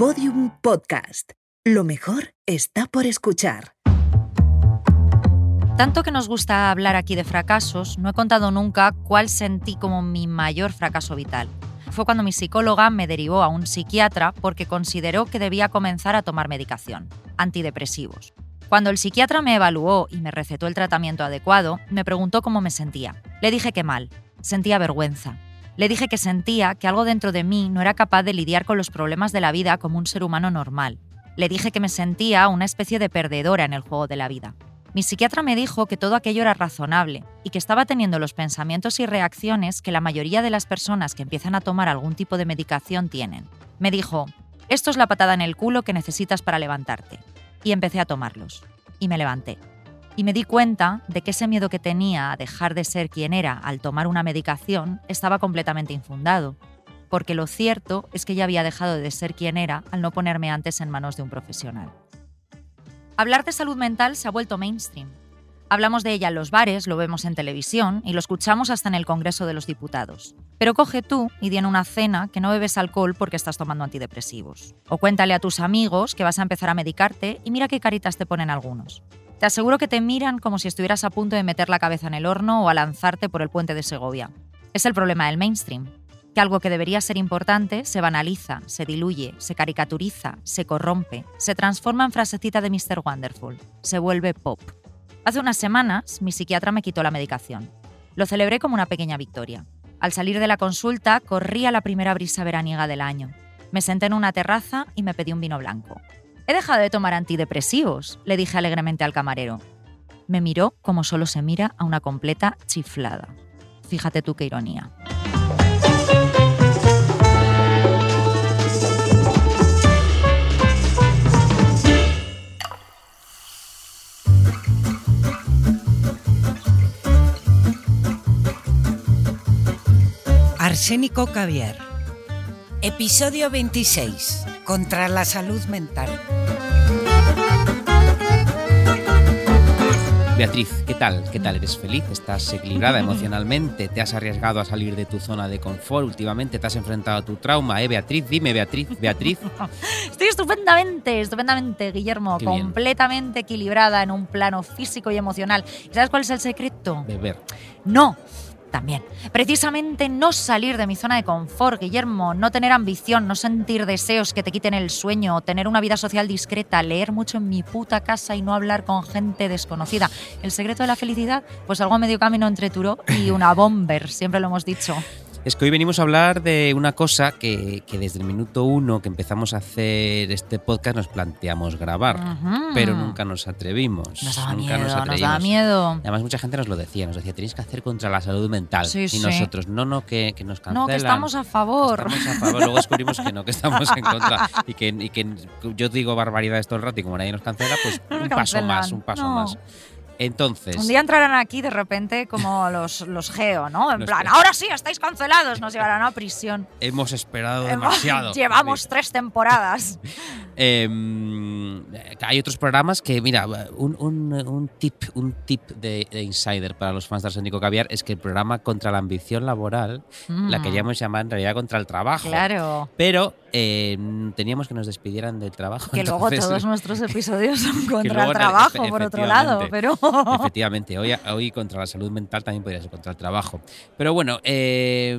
Podium Podcast. Lo mejor está por escuchar. Tanto que nos gusta hablar aquí de fracasos, no he contado nunca cuál sentí como mi mayor fracaso vital. Fue cuando mi psicóloga me derivó a un psiquiatra porque consideró que debía comenzar a tomar medicación, antidepresivos. Cuando el psiquiatra me evaluó y me recetó el tratamiento adecuado, me preguntó cómo me sentía. Le dije que mal, sentía vergüenza. Le dije que sentía que algo dentro de mí no era capaz de lidiar con los problemas de la vida como un ser humano normal. Le dije que me sentía una especie de perdedora en el juego de la vida. Mi psiquiatra me dijo que todo aquello era razonable y que estaba teniendo los pensamientos y reacciones que la mayoría de las personas que empiezan a tomar algún tipo de medicación tienen. Me dijo, esto es la patada en el culo que necesitas para levantarte. Y empecé a tomarlos. Y me levanté. Y me di cuenta de que ese miedo que tenía a dejar de ser quien era al tomar una medicación estaba completamente infundado. Porque lo cierto es que ya había dejado de ser quien era al no ponerme antes en manos de un profesional. Hablar de salud mental se ha vuelto mainstream. Hablamos de ella en los bares, lo vemos en televisión y lo escuchamos hasta en el Congreso de los Diputados. Pero coge tú y di en una cena que no bebes alcohol porque estás tomando antidepresivos. O cuéntale a tus amigos que vas a empezar a medicarte y mira qué caritas te ponen algunos. Te aseguro que te miran como si estuvieras a punto de meter la cabeza en el horno o a lanzarte por el puente de Segovia. Es el problema del mainstream, que algo que debería ser importante se banaliza, se diluye, se caricaturiza, se corrompe, se transforma en frasecita de Mr. Wonderful, se vuelve pop. Hace unas semanas mi psiquiatra me quitó la medicación. Lo celebré como una pequeña victoria. Al salir de la consulta corría la primera brisa veraniega del año. Me senté en una terraza y me pedí un vino blanco. He dejado de tomar antidepresivos, le dije alegremente al camarero. Me miró como solo se mira a una completa chiflada. Fíjate tú qué ironía. Arsénico Caviar. Episodio 26. Contra la salud mental. Beatriz, ¿qué tal? ¿Qué tal? ¿Eres feliz? ¿Estás equilibrada emocionalmente? ¿Te has arriesgado a salir de tu zona de confort últimamente? ¿Te has enfrentado a tu trauma? ¿Eh, Beatriz? Dime, Beatriz, Beatriz. Estoy estupendamente, estupendamente, Guillermo. Qué bien. completamente equilibrada en un plano físico y emocional. ¿Y sabes cuál es el secreto? Beber. No. También. Precisamente no salir de mi zona de confort, Guillermo, no tener ambición, no sentir deseos que te quiten el sueño, tener una vida social discreta, leer mucho en mi puta casa y no hablar con gente desconocida. ¿El secreto de la felicidad? Pues algo a medio camino entre Turó y una bomber, siempre lo hemos dicho. Es que hoy venimos a hablar de una cosa que, que desde el minuto uno que empezamos a hacer este podcast nos planteamos grabar, pero nunca nos atrevimos. Nos daba nunca miedo, nos, atrevimos. daba miedo. Además, mucha gente nos lo decía, nos decía, tenéis que hacer contra la salud mental. Sí, y sí. nosotros, no, no, que, que nos cancelan. No, que estamos a favor. Estamos a favor. Luego descubrimos que no, que estamos en contra. Y que, y que yo digo barbaridades todo el rato y como nadie nos cancela, pues nos un paso más, un paso no. más. Entonces, Un día entrarán aquí de repente como los, los geo, ¿no? En plan, ahora sí, estáis cancelados, nos llevarán a prisión. hemos esperado demasiado. Llevamos tres temporadas. Em, hay otros programas que, mira, un, un- un tip, un tip de, de insider para los fans de Arsénico Caviar es que el programa contra la ambición laboral la Mm, queríamos llamar en realidad contra el trabajo. Claro. Pero em, teníamos que nos despidieran del trabajo. Que luego todos nuestros episodios son contra el trabajo, por otro lado, pero... Efectivamente, hoy, hoy contra la salud mental también podría ser contra el trabajo. Pero bueno, eh,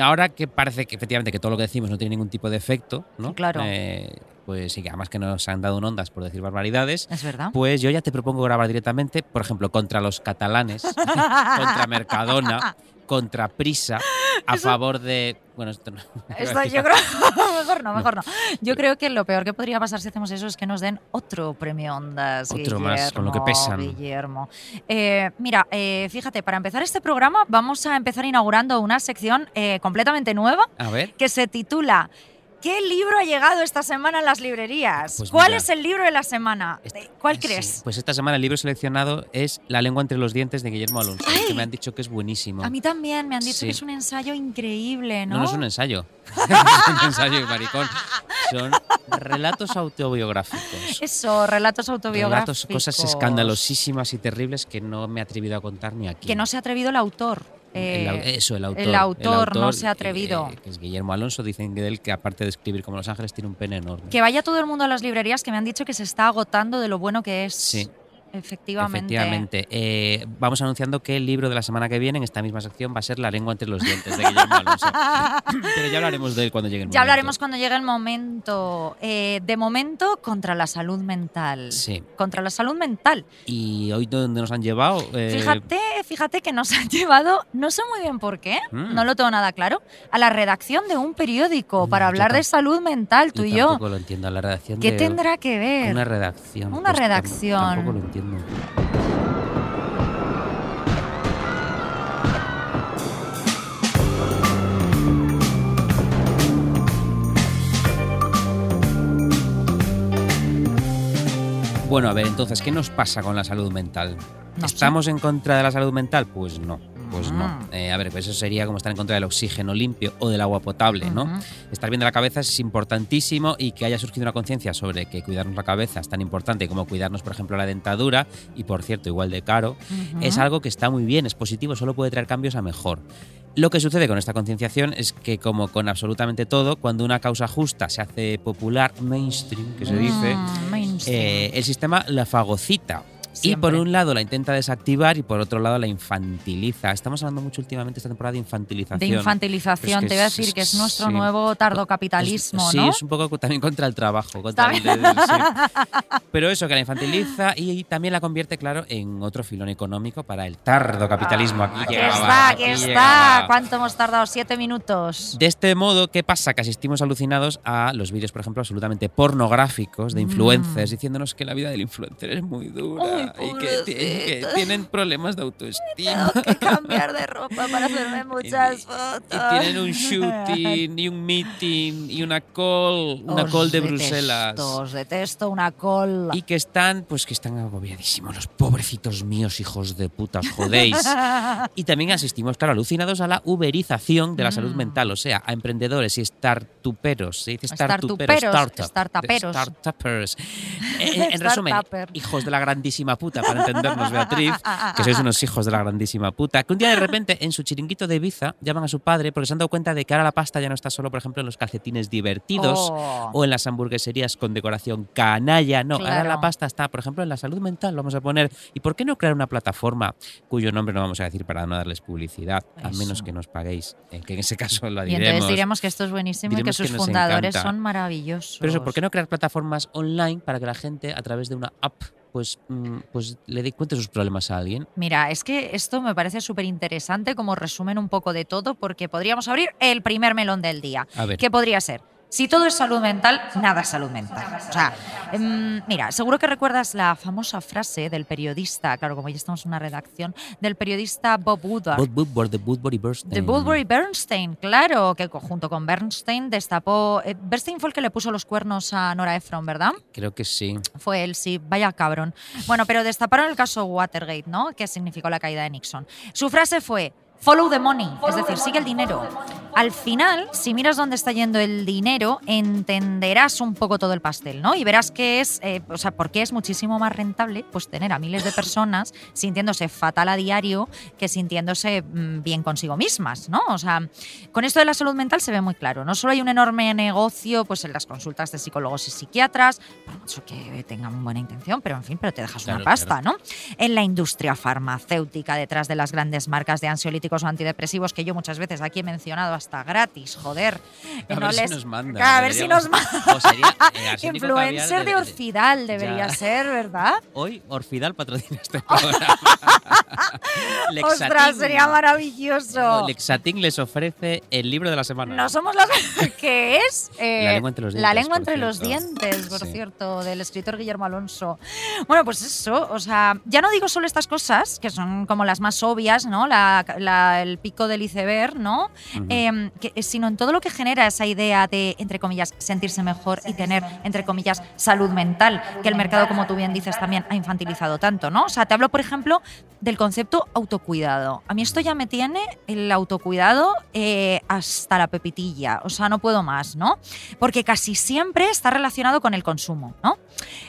ahora que parece que efectivamente que todo lo que decimos no tiene ningún tipo de efecto, ¿no? Claro. Eh, pues sí, que además que nos han dado un ondas por decir barbaridades. Es verdad. Pues yo ya te propongo grabar directamente, por ejemplo, contra los catalanes, contra Mercadona, contra Prisa, a favor de. Bueno, esto no. Esto yo creo... mejor no, mejor no. Yo creo que lo peor que podría pasar si hacemos eso es que nos den otro premio Ondas. Otro más, con lo que pesan. Guillermo. Eh, mira, eh, fíjate, para empezar este programa vamos a empezar inaugurando una sección eh, completamente nueva A ver. que se titula ¿Qué libro ha llegado esta semana en las librerías? Pues ¿Cuál mira. es el libro de la semana? Este- ¿Cuál Sí, crees? Pues esta semana el libro seleccionado es La lengua entre los dientes de Guillermo Alonso, ¡Ay! que me han dicho que es buenísimo. A mí también me han dicho Sí. que es un ensayo increíble, ¿no? No, no es un ensayo. es un ensayo, maricón. Son relatos autobiográficos. Eso, relatos autobiográficos. Relatos, cosas escandalosísimas y terribles que no me he atrevido a contar ni aquí. Que no se ha atrevido el autor. Eh, El eso, el autor. el autor no se ha atrevido. eh, es Guillermo Alonso, dicen de él que aparte de escribir como Los Ángeles, tiene un pene enorme. Que vaya todo el mundo a las librerías que me han dicho que se está agotando de lo bueno que es. Sí. Efectivamente. Efectivamente. Eh, vamos anunciando que el libro de la semana que viene en esta misma sección va a ser La lengua entre los dientes de Guillermo Alonso. Pero ya hablaremos de él cuando llegue el momento. Ya hablaremos cuando llegue el momento. Eh, de momento, contra la salud mental. Sí. Contra la salud mental. ¿Y hoy dónde nos han llevado? Eh, Fíjate, fíjate que nos han llevado, no sé muy bien por qué, Mm. no lo tengo nada claro, a la redacción de un periódico Mm, para hablar de salud mental, tú y yo. tampoco lo entiendo. La redacción ¿Qué de- tendrá que ver? Una redacción. Una tam- redacción. Tampoco lo entiendo. Bueno, a ver, entonces, ¿qué nos pasa con la salud mental? No sé. ¿Estamos en contra de la salud mental? Pues no, pues no. Mm. Eh, a ver, pues eso sería como estar en contra del oxígeno limpio o del agua potable, ¿no? Estar bien de la cabeza es importantísimo y que haya surgido una conciencia sobre que cuidarnos la cabeza es tan importante como cuidarnos, por ejemplo, la dentadura, y por cierto, igual de caro, es algo que está muy bien, es positivo, solo puede traer cambios a mejor. Lo que sucede con esta concienciación es que, como con absolutamente todo, cuando una causa justa se hace popular, mainstream, que se dice, Mm, mainstream. eh, el sistema la fagocita. Y Siempre. por un lado la intenta desactivar y por otro lado la infantiliza. Estamos hablando mucho últimamente esta temporada de infantilización. de infantilización, es te voy a es- decir que es nuestro sí. nuevo tardocapitalismo, sí, ¿no? es un poco también contra el trabajo. Contra el- También. sí. Pero eso, que la infantiliza y también la convierte, claro, en otro filón económico para el tardocapitalismo. Aquí Aquí llegaba, está, aquí aquí está. llegaba. ¿Cuánto hemos tardado? Siete minutos. De este modo, ¿qué pasa? Que asistimos alucinados a los vídeos, por ejemplo, absolutamente pornográficos de Mm. influencers diciéndonos que la vida del influencer es muy dura Ay, y que, tienen problemas de autoestima. Tengo que cambiar de ropa para hacerme muchas Y- fotos. Y tienen un shooting y un meeting y una call, una Os call de Bruselas. Os detesto una call. Y que están, pues que están agobiadísimos, los pobrecitos míos, hijos de puta, os jodéis. y también asistimos, claro, alucinados a la uberización de la salud Mm. mental, o sea, a emprendedores y startuperos. Se dice startuperos, Startuperos, startup, startuperos. startuppers. En, en resumen, hijos de la grandísima puta, para entendernos, Beatriz, que sois unos hijos de la grandísima puta, que un día de repente en su chiringuito de Ibiza llaman a su padre porque se han dado cuenta de que ahora la pasta ya no está solo, por ejemplo, en los calcetines divertidos Oh. o en las hamburgueserías con decoración canalla. No, ahora la pasta está, por ejemplo, en la salud mental. Vamos a poner. ¿Y por qué no crear una plataforma cuyo nombre no vamos a decir para no darles publicidad, a menos que nos paguéis? eh, que en ese caso lo Y diremos. entonces diremos que esto es buenísimo y que sus fundadores encanta. son maravillosos. Pero eso, ¿por qué no crear plataformas online para que la gente, a través de una app, pues, mm, pues le dé cuenta sus problemas a alguien? Mira, es que esto me parece súper interesante como resumen un poco de todo porque podríamos abrir el primer melón del día. A ver. ¿Qué podría ser? Si todo es salud mental, nada es salud mental. O sea, em, mira, seguro que recuerdas la famosa frase del periodista, claro, como ya estamos en una redacción, del periodista Bob Woodward. Bob Woodward, de Woodbury Bernstein. De Woodbury Bernstein, claro, que junto con Bernstein destapó. eh, Bernstein fue el que le puso los cuernos a Nora Ephron, ¿verdad? Creo que sí. Fue él, sí, vaya cabrón. Bueno, pero destaparon el caso Watergate, ¿no? Que significó la caída de Nixon. Su frase fue. Follow the money, es decir, sigue el dinero. Al final, si miras dónde está yendo el dinero, entenderás un poco todo el pastel, ¿no? Y verás que es, eh, o sea, por qué es muchísimo más rentable pues tener a miles de personas sintiéndose fatal a diario que sintiéndose mm, bien consigo mismas, ¿no? O sea, con esto de la salud mental se ve muy claro. No solo hay un enorme negocio pues en las consultas de psicólogos y psiquiatras, por mucho que tengan buena intención, pero en fin, pero te dejas Claro, una pasta, ¿no? En la industria farmacéutica, detrás de las grandes marcas de ansiolíticos o antidepresivos que yo muchas veces aquí he mencionado hasta gratis, joder. A no ver si les- nos mandan, A ver si nos Caviar Influencer de Orfidal debería Ya. ser, ¿verdad? Hoy Orfidal patrocina este programa. Ostras, sería maravilloso. Lexatin les ofrece el libro de la semana. No somos las que es Eh, La lengua entre los La dientes, lengua por entre los dientes, por Sí. cierto, del escritor Guillermo Alonso. Bueno, pues eso, o sea, ya no digo solo estas cosas, que son como las más obvias, ¿no? La- la- el pico del iceberg, ¿no? Em, que- sino en todo lo que genera esa idea de, entre comillas, sentirse mejor y tener, entre comillas, salud mental, que el mercado, como tú bien dices, también ha infantilizado tanto, ¿no? O sea, te hablo, por ejemplo, del concepto autocuidado. A mí esto ya me tiene el autocuidado eh, hasta la pepitilla, o sea, no puedo más, ¿no? Porque casi siempre está relacionado con el consumo, ¿no?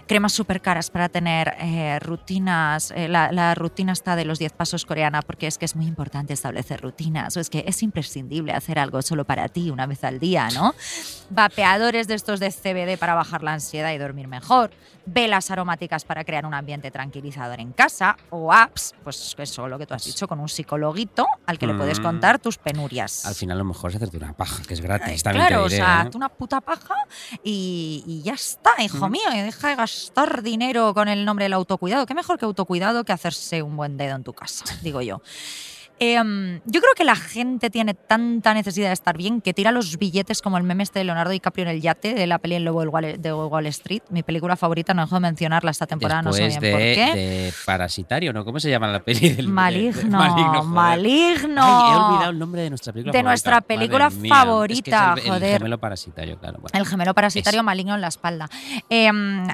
Cremas súper caras para tener eh, rutinas, eh, la, la rutina está de los 10 pasos coreana, porque es que es muy importante establecer rutinas, o es que es imprescindible hacer algo solo para ti una vez al día, ¿no? Vapeadores de estos de CBD para bajar la ansiedad y dormir mejor, velas aromáticas para crear un ambiente tranquilizador en casa, o apps, pues eso, lo que tú has dicho, con un psicologuito al que le puedes Mm. contar tus penurias. Al final lo mejor es hacerte una paja, que es gratis. Ay, también te claro, diré, o sea, ¿eh? una puta paja y, y ya está, hijo mío, y deja de gastar dinero con el nombre del autocuidado. Qué mejor que autocuidado que hacerse un buen dedo en tu casa, digo yo. Em, yo creo que la gente tiene tanta necesidad de estar bien que tira los billetes como el meme este de Leonardo DiCaprio en el yate de la peli El Lobo Wall- de Wall Street. Mi película favorita, no dejo de mencionarla esta temporada, no sé bien de, por qué. de Parasitario, ¿no? ¿Cómo se llama la peli del de- de- Maligno, Maligno. Ay, he olvidado el nombre de nuestra película De favorita. nuestra Madre película favorita, es que es el, el joder. gemelo parasitario, claro. bueno. El gemelo parasitario Es. maligno en la espalda. Eh,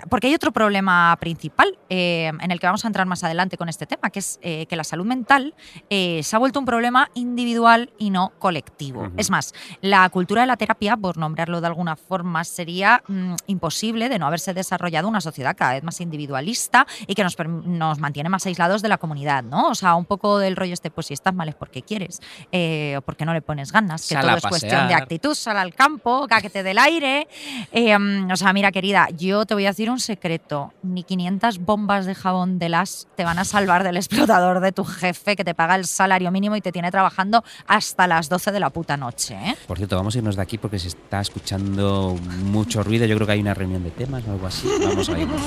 porque hay otro problema principal eh, en el que vamos a entrar más adelante con este tema, que es eh, que la salud mental eh, se ha vuelto un problema individual y no colectivo. Es más, la cultura de la terapia, por nombrarlo de alguna forma, sería mm, imposible de no haberse desarrollado una sociedad cada vez más individualista y que nos, nos mantiene más aislados de la comunidad, ¿no? O sea, un poco del rollo este, pues si estás mal es porque quieres eh, o porque no le pones ganas, que Sal todo es cuestión de actitud, sal al campo, cáquete del aire. Eh, mm, o sea, mira, querida, yo te voy a decir un secreto. Ni 500 bombas de jabón de las te van a salvar del explotador de tu jefe que te paga el salario mínimo y te tiene trabajando hasta las 12 de la puta noche. ¿eh? Por cierto, vamos a irnos de aquí porque se está escuchando mucho ruido. Yo creo que hay una reunión de temas o algo así. Vamos a irnos.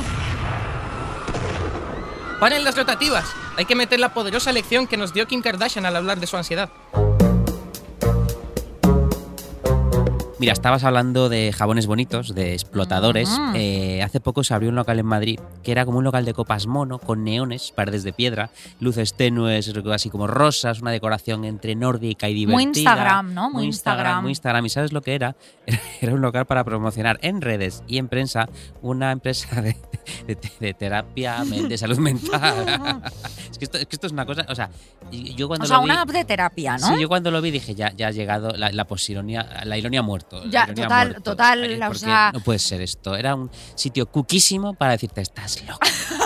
Paren las rotativas. Hay que meter la poderosa lección que nos dio Kim Kardashian al hablar de su ansiedad. Mira, estabas hablando de jabones bonitos, de explotadores. Ujú. Eh, hace poco se abrió un local en Madrid que era como un local de copas mono, con neones, paredes de piedra, luces tenues, así como rosas, una decoración entre nórdica y divertida. Muy Instagram, ¿no? Muy Muy Instagram. Instagram. Muy Instagram. ¿Y sabes lo que era? Era, un local para promocionar en redes y en prensa una empresa de, de- de terapia, de salud mental. es, que esto, es que esto es una cosa. O sea, yo cuando O sea, lo vi. una app de terapia, ¿no? Sí, yo cuando lo vi dije, ya, ya ha llegado la, la posironía, la ironía ha Ya, total, muerto. total, o sea- No puede ser esto. Era un sitio cuquísimo para decirte, estás loca.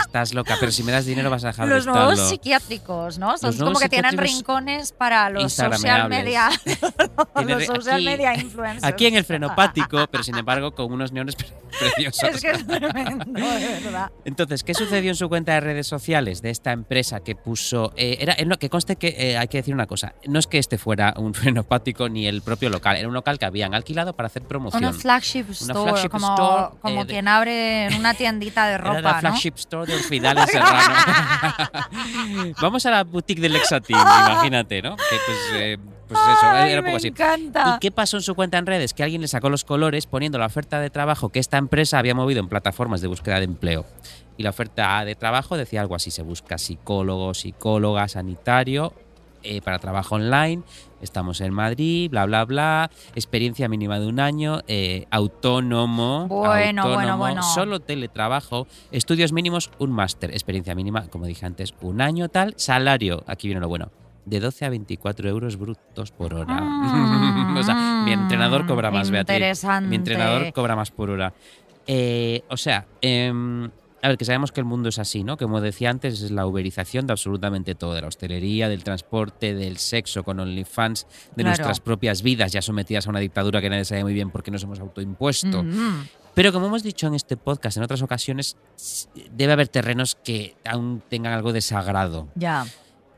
estás loca, pero si me das dinero vas a dejar Los de nuevos estarlo. psiquiátricos, ¿no? Son Los como que tienen rincones para los social media, los social aquí- media influencers. Aquí en el frenopático, pero sin embargo con unos neones pre- preciosos. Es que es tremendo, de verdad. Entonces, ¿qué sucedió en su cuenta de redes sociales de esta empresa que puso? eh, era, eh, no, que conste que eh, hay que decir una cosa. No es que este fuera un frenopático ni el propio local. Era un local que habían alquilado para hacer promoción. Una flagship store, flagship como, store, como eh, quien abre en una tiendita de Era la ropa, ¿no? flagship store de Orfidal en Serrano. Vamos a la boutique del Lexatín, imagínate, ¿no? Que pues, eh, pues eso, Ay, era un me poco así. encanta. ¿Y qué pasó en su cuenta en redes? Que alguien le sacó los colores poniendo la oferta de trabajo que esta empresa había movido en plataformas de búsqueda de empleo. Y la oferta de trabajo decía algo así, se busca psicólogo, psicóloga, sanitario eh, para trabajo online, estamos en Madrid, bla, bla, bla, experiencia mínima de un año, eh, autónomo, Bueno, bueno, autónomo, bueno. solo teletrabajo, estudios mínimos, un máster, experiencia mínima, como dije antes, un año tal, salario, aquí viene lo bueno, de 12 a 24 euros brutos por hora. o sea, mi entrenador cobra más, Beatriz. Interesante. Mi entrenador cobra más por hora. Eh, o sea, em, a ver, que sabemos que el mundo es así, ¿no? Como decía antes, es la uberización de absolutamente todo, de la hostelería, del transporte, del sexo con OnlyFans, de Claro. nuestras propias vidas ya sometidas a una dictadura que nadie sabe muy bien por qué nos hemos autoimpuesto. Mm. Pero como hemos dicho en este podcast en otras ocasiones, debe haber terrenos que aún tengan algo de sagrado. Ya.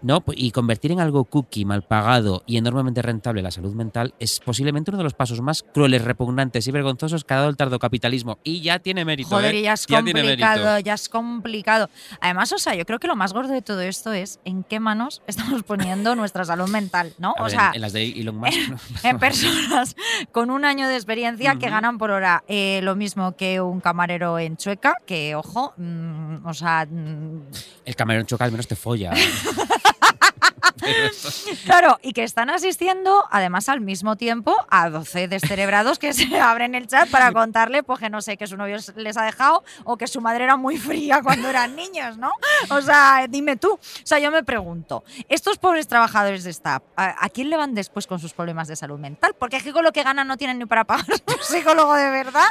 ¿No? Y convertir en algo cookie, mal pagado y enormemente rentable la salud mental es posiblemente uno de los pasos más crueles, repugnantes y vergonzosos que ha dado el tardocapitalismo. Y ya tiene mérito. Joder, ¿eh? y ya es complicado, ya es complicado. Además, o sea, yo creo que lo más gordo de todo esto es en qué manos estamos poniendo nuestra salud mental, ¿no? A o ver, sea, en, en las de Elon Musk. ¿no? en personas con un año de experiencia que ganan por hora eh, lo mismo que un camarero en Chueca, que ojo, mm, o sea, mm, El camarón choca al menos te folla. Claro, y que están asistiendo además al mismo tiempo a 12 descerebrados que se abren el chat para contarle, pues que no sé, que su novio les ha dejado o que su madre era muy fría cuando eran niños, ¿no? O sea, dime tú. O sea, yo me pregunto, estos pobres trabajadores de app, ¿a, a quién le van después con sus problemas de salud mental? Porque es que con lo que ganan no tienen ni para pagar un psicólogo de verdad.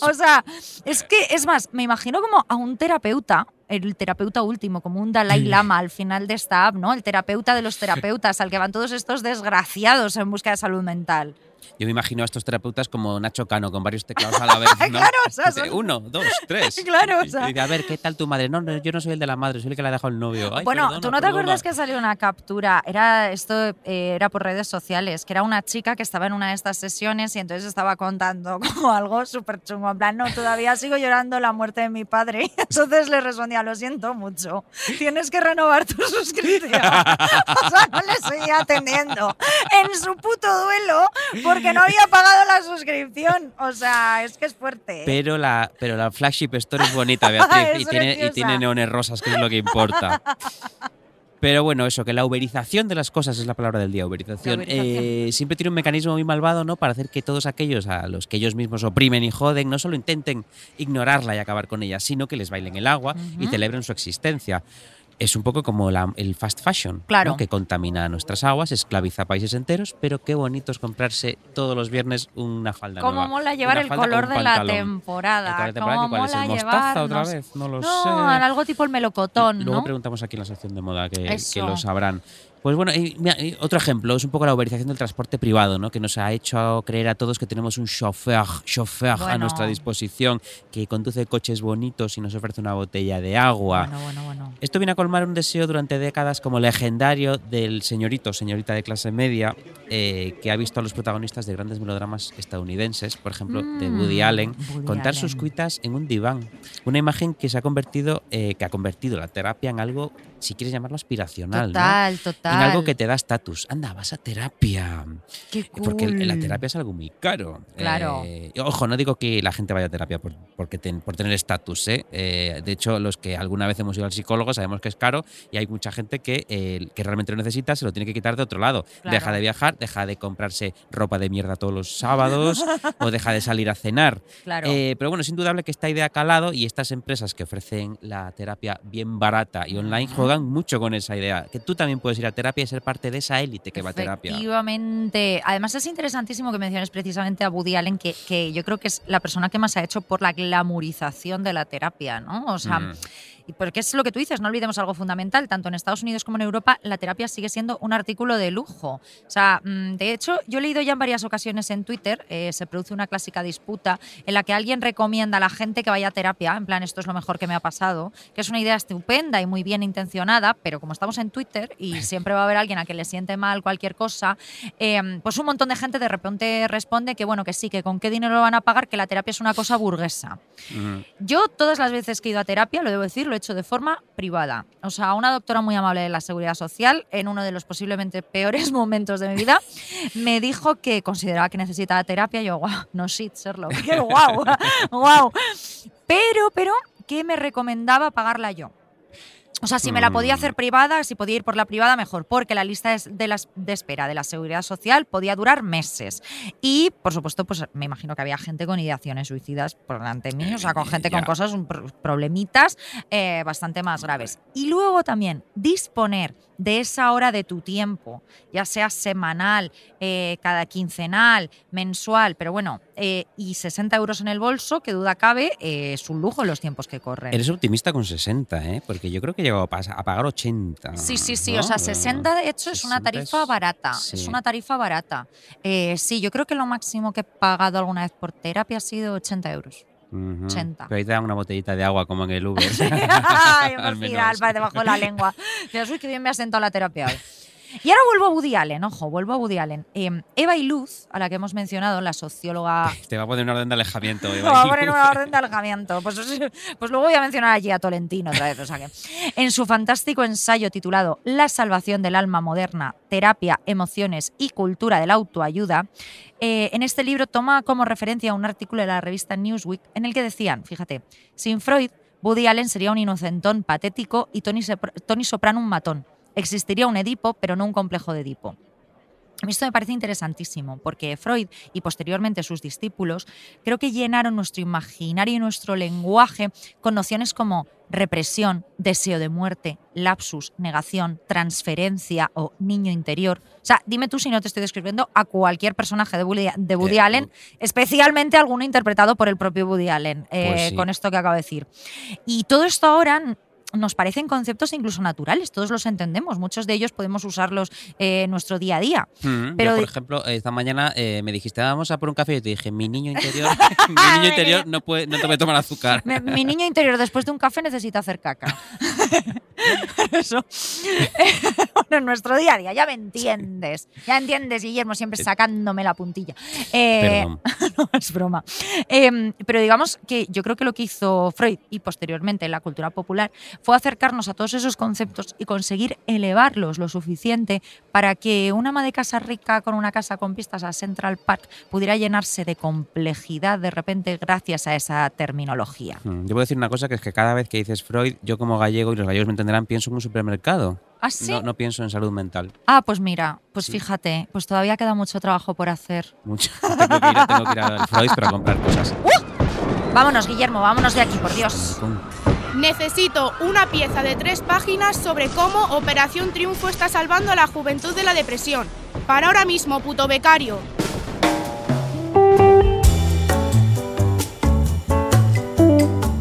O sea, es que, es más, me imagino como a un terapeuta el terapeuta último, como un Dalai Lama al final de esta app, ¿no? El terapeuta de los terapeutas, al que van todos estos desgraciados en busca de salud mental. Yo me imagino a estos terapeutas como Nacho Cano, con varios teclados a la vez. ¿no? Claro, o sea, son- Uno, dos, tres. Claro, o sea. y a ver, ¿qué tal tu madre? No, no, yo no soy el de la madre, soy el que le ha dejado el novio. Ay, bueno, perdona, ¿tú no te perdona. acuerdas que salió una captura? Era esto eh, era por redes sociales, que era una chica que estaba en una de estas sesiones y entonces estaba contando como algo súper chungo. En plan, no, todavía sigo llorando la muerte de mi padre. Entonces le respondía, lo siento mucho, tienes que renovar tu suscripción. o sea, no le seguía atendiendo en su puto duelo porque no había pagado la suscripción. O sea, es que es fuerte. ¿eh? Pero la, pero la flagship store es bonita, Beatriz, Es y, tiene, y tiene neones rosas, que es lo que importa. Pero bueno, eso, que la uberización de las cosas es la palabra del día, uberización. Uberización. Eh, siempre tiene un mecanismo muy malvado, ¿no? Para hacer que todos aquellos a los que ellos mismos oprimen y joden, no solo intenten ignorarla y acabar con ella, sino que les bailen el agua y Ujú. celebren su existencia. Es un poco como la- el fast fashion, Claro. ¿no? que contamina nuestras aguas, esclaviza países enteros, pero qué bonito es comprarse todos los viernes una falda Cómo nueva. mola llevar el color de la temporada. ¿El temporada Cómo cuál es? mola ¿El mostaza otra vez? No lo no, sé. algo tipo el melocotón, Luego ¿no? preguntamos aquí en la sección de moda que lo sabrán. Pues bueno, y otro ejemplo es un poco la uberización del transporte privado, ¿no? que nos ha hecho creer a todos que tenemos un chauffeur, chauffeur a Bueno. nuestra disposición, que conduce coches bonitos y nos ofrece una botella de agua. Bueno, bueno, bueno. Esto viene a colmar un deseo durante décadas como legendario del señorito, señorita de clase media, eh, que ha visto a los protagonistas de grandes melodramas estadounidenses, por ejemplo, de Mm, Woody Allen, Woody contar sus cuitas en un diván. Una imagen que se ha convertido, eh, que ha convertido la terapia en algo, si quieres llamarlo aspiracional, ¿no? Total, total. En algo que te da estatus. Anda, vas a terapia. Qué Porque el- la cool. terapia es algo muy caro. Claro. Eh, ojo, no digo que la gente vaya a terapia por, porque ten- por tener estatus. ¿eh? Eh, de hecho, los que alguna vez hemos ido al psicólogo sabemos que es caro y hay mucha gente que, eh, que realmente lo necesita, se lo tiene que quitar de otro lado. Claro. Deja de viajar, deja de comprarse ropa de mierda todos los sábados o deja de salir a cenar. Claro. Eh, pero bueno, es indudable que esta idea ha calado y estas empresas que ofrecen la terapia bien barata y online juegan mucho con esa idea. Que tú también puedes ir a terapia y ser parte de esa élite que va a terapia. Efectivamente. Además es interesantísimo que menciones precisamente a Woody Allen, que, que yo creo que es la persona que más ha hecho por la glamurización de la terapia, ¿no? O sea, Mm. Y porque es lo que tú dices, no olvidemos algo fundamental, tanto en Estados Unidos como en Europa, la terapia sigue siendo un artículo de lujo. O sea, mm, de hecho, yo he leído ya en varias ocasiones en Twitter, eh, se produce una clásica disputa en la que alguien recomienda a la gente que vaya a terapia, en plan, esto es lo mejor que me ha pasado, que es una idea estupenda y muy bien intencionada, pero como estamos en Twitter y siempre va a haber alguien a quien le siente mal cualquier cosa, eh, pues un montón de gente de repente responde que bueno, que sí, que con qué dinero lo van a pagar, que la terapia es una cosa burguesa. Yo todas las veces que he ido a terapia, lo debo decir, lo he hecho de forma privada. O sea, una doctora muy amable de la Seguridad Social, en uno de los posiblemente peores momentos de mi vida, me dijo que consideraba que necesitaba terapia. Yo, guau, no shit, Sherlock, qué guau, guau. Pero, pero, que me recomendaba pagarla yo. O sea, si me la podía hacer privada, si podía ir por la privada, mejor, porque la lista de, las, de espera de la seguridad social podía durar meses. Y, por supuesto, pues me imagino que había gente con ideaciones suicidas por delante de mí, o sea, con gente con cosas, problemitas eh, bastante más graves. Y luego también disponer de esa hora de tu tiempo, ya sea semanal, eh, cada quincenal, mensual, pero bueno, eh, y 60 euros en el bolso, que duda cabe, eh, es un lujo en los tiempos que corren. Eres optimista con 60, ¿eh? Porque yo creo que he llegado a, pagar 80. Sí, sí, sí. ¿no? O sea, 60 de hecho es una 60 tarifa es- barata. sí. Es una tarifa barata. Eh, sí, yo creo que lo máximo que he pagado alguna vez por terapia ha sido 80 euros. Ujú. 80. Pero ahí te dan una botellita de agua como en el Uber. Ay, Al menos. final, para debajo de la lengua. Dios, uy, qué bien me ha sentado la terapia hoy. Y ahora vuelvo a Woody Allen, ojo, vuelvo a Woody Allen. Eh, Eva y Luz, a la que hemos mencionado, la socióloga Te va a poner una orden de alejamiento. Eva, va a poner una orden de alejamiento. Pues, pues luego voy a mencionar allí a Tolentino otra vez. O sea que, en su fantástico ensayo titulado La salvación del alma moderna, terapia, emociones y cultura de la autoayuda, eh, en este libro toma como referencia un artículo de la revista Newsweek en el que decían, fíjate, sin Freud, Woody Allen sería un inocentón patético y Tony, Tony Soprano un matón. Existiría un Edipo, pero no un complejo de Edipo. A mí esto me parece interesantísimo, porque Freud y posteriormente sus discípulos creo que llenaron nuestro imaginario y nuestro lenguaje con nociones como represión, deseo de muerte, lapsus, negación, transferencia o niño interior. O sea, dime tú si no te estoy describiendo a cualquier personaje de Woody, de Woody Allen, especialmente alguno interpretado por el propio Woody Allen, eh, Pues sí. con esto que acabo de decir. Y todo esto ahora nos parecen conceptos incluso naturales, todos los entendemos, muchos de ellos podemos usarlos eh, en nuestro día a día. Mm, Pero yo, por ejemplo, esta mañana eh, me dijiste, vamos a por un café y te dije, mi niño interior, mi niño interior no, puede, no te puede tomar azúcar. Mi, mi niño interior después de un café necesita hacer caca. Eso. bueno, en nuestro día a día, ya me entiendes. Ya entiendes, Guillermo, siempre sacándome la puntilla. Eh, no, es broma. Eh, pero digamos que yo creo que lo que hizo Freud y posteriormente la cultura popular fue acercarnos a todos esos conceptos y conseguir elevarlos lo suficiente para que una ama de casa rica con una casa con vistas a Central Park pudiera llenarse de complejidad de repente gracias a esa terminología. Mm, Yo puedo decir una cosa, que es que cada vez que dices Freud, yo como gallego, y los gallegos me entenderán, pienso en un supermercado. ¿Ah, sí? No, no pienso en salud mental. Ah, pues mira, pues Sí. fíjate, pues todavía queda mucho trabajo por hacer. Mucho. tengo, que ir, a- tengo que ir al Freud para comprar cosas. Vámonos, Guillermo, vámonos de aquí, por Dios. Necesito una pieza de tres páginas sobre cómo Operación Triunfo está salvando a la juventud de la depresión. Para ahora mismo, puto becario.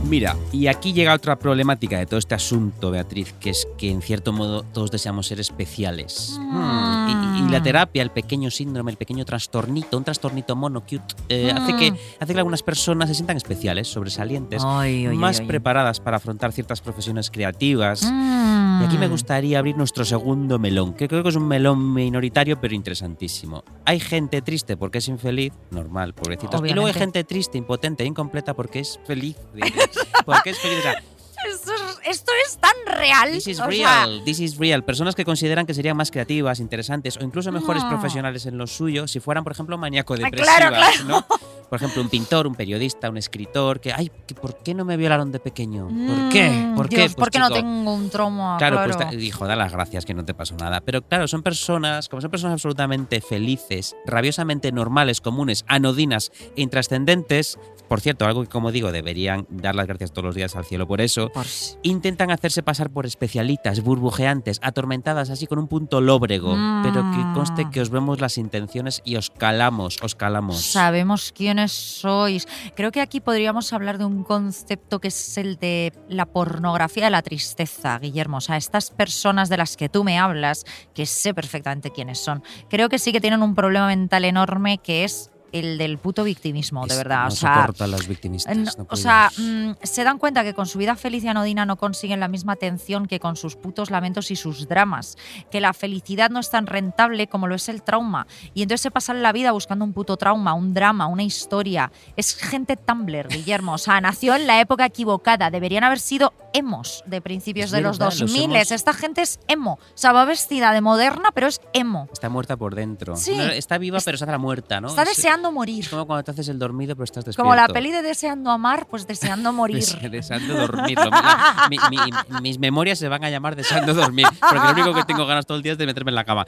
Mira, y aquí llega otra problemática de todo este asunto, Beatriz, que es que en cierto modo todos deseamos ser especiales. Hmm, Y, y la terapia, el pequeño síndrome, el pequeño trastornito, un trastornito mono cute, eh, hace, que, hace que algunas personas se sientan especiales, sobresalientes, Ay, ay, más ay. preparadas para afrontar ciertas profesiones creativas. Mm. Y aquí me gustaría abrir nuestro segundo melón, que creo que es un melón minoritario pero interesantísimo. Hay gente triste porque es infeliz, normal, pobrecitos. Y luego hay Obviamente. gente triste, impotente, e incompleta porque es feliz. porque es feliz. O sea, Esto es, esto es tan real. This is o sea, real, this is real. Personas que consideran que serían más creativas, interesantes o incluso mejores No. profesionales en lo suyo si fueran, por ejemplo, Ah, maníaco-depresivas. claro, claro. ¿no? Por ejemplo, un pintor, un periodista, un escritor que, ay, ¿por qué no me violaron de pequeño? ¿Por qué? mm, ¿Por Dios, qué? ¿por Pues, qué no tengo un trauma? Claro, Claro, pues dijo, da las gracias que no te pasó nada. Pero claro, son personas, como son personas absolutamente felices, rabiosamente normales, comunes, anodinas e intrascendentes, por cierto, algo que como digo, deberían dar las gracias todos los días al cielo por eso, Por intentan hacerse pasar por especialitas, burbujeantes, atormentadas así con un punto lóbrego, Mm. pero que conste que os vemos las intenciones y os calamos, os calamos. Sabemos quiénes sois. Creo que aquí podríamos hablar de un concepto que es el de la pornografía de la tristeza, Guillermo. O sea, estas personas de las que tú me hablas, que sé perfectamente quiénes son, creo que sí que tienen un problema mental enorme que es el del puto victimismo, de Es- verdad. No o sea, los victimistas. No, no o sea, mm, se dan cuenta que con su vida feliz y anodina no consiguen la misma atención que con sus putos lamentos y sus dramas, que la felicidad no es tan rentable como lo es el trauma. Y entonces se pasan la vida buscando un puto trauma, un drama, una historia. Es gente Tumblr, Guillermo. O sea, nació en la época equivocada. Deberían haber sido emos de principios Es de los verdad, los 2000. emos- Esta gente es emo. O sea, va vestida de moderna, pero es emo. Está muerta por dentro. Sí. Está viva, Es- pero se hace la muerta, ¿no? Está Es- deseando morir. Como cuando te haces el dormido, pero estás despierto. Como la peli de Deseando Amar, pues deseando morir. Des- Deseando dormir. La- mi- mi- mis memorias se van a llamar Deseando dormir, porque lo único que tengo ganas todo el día es de meterme en la cama.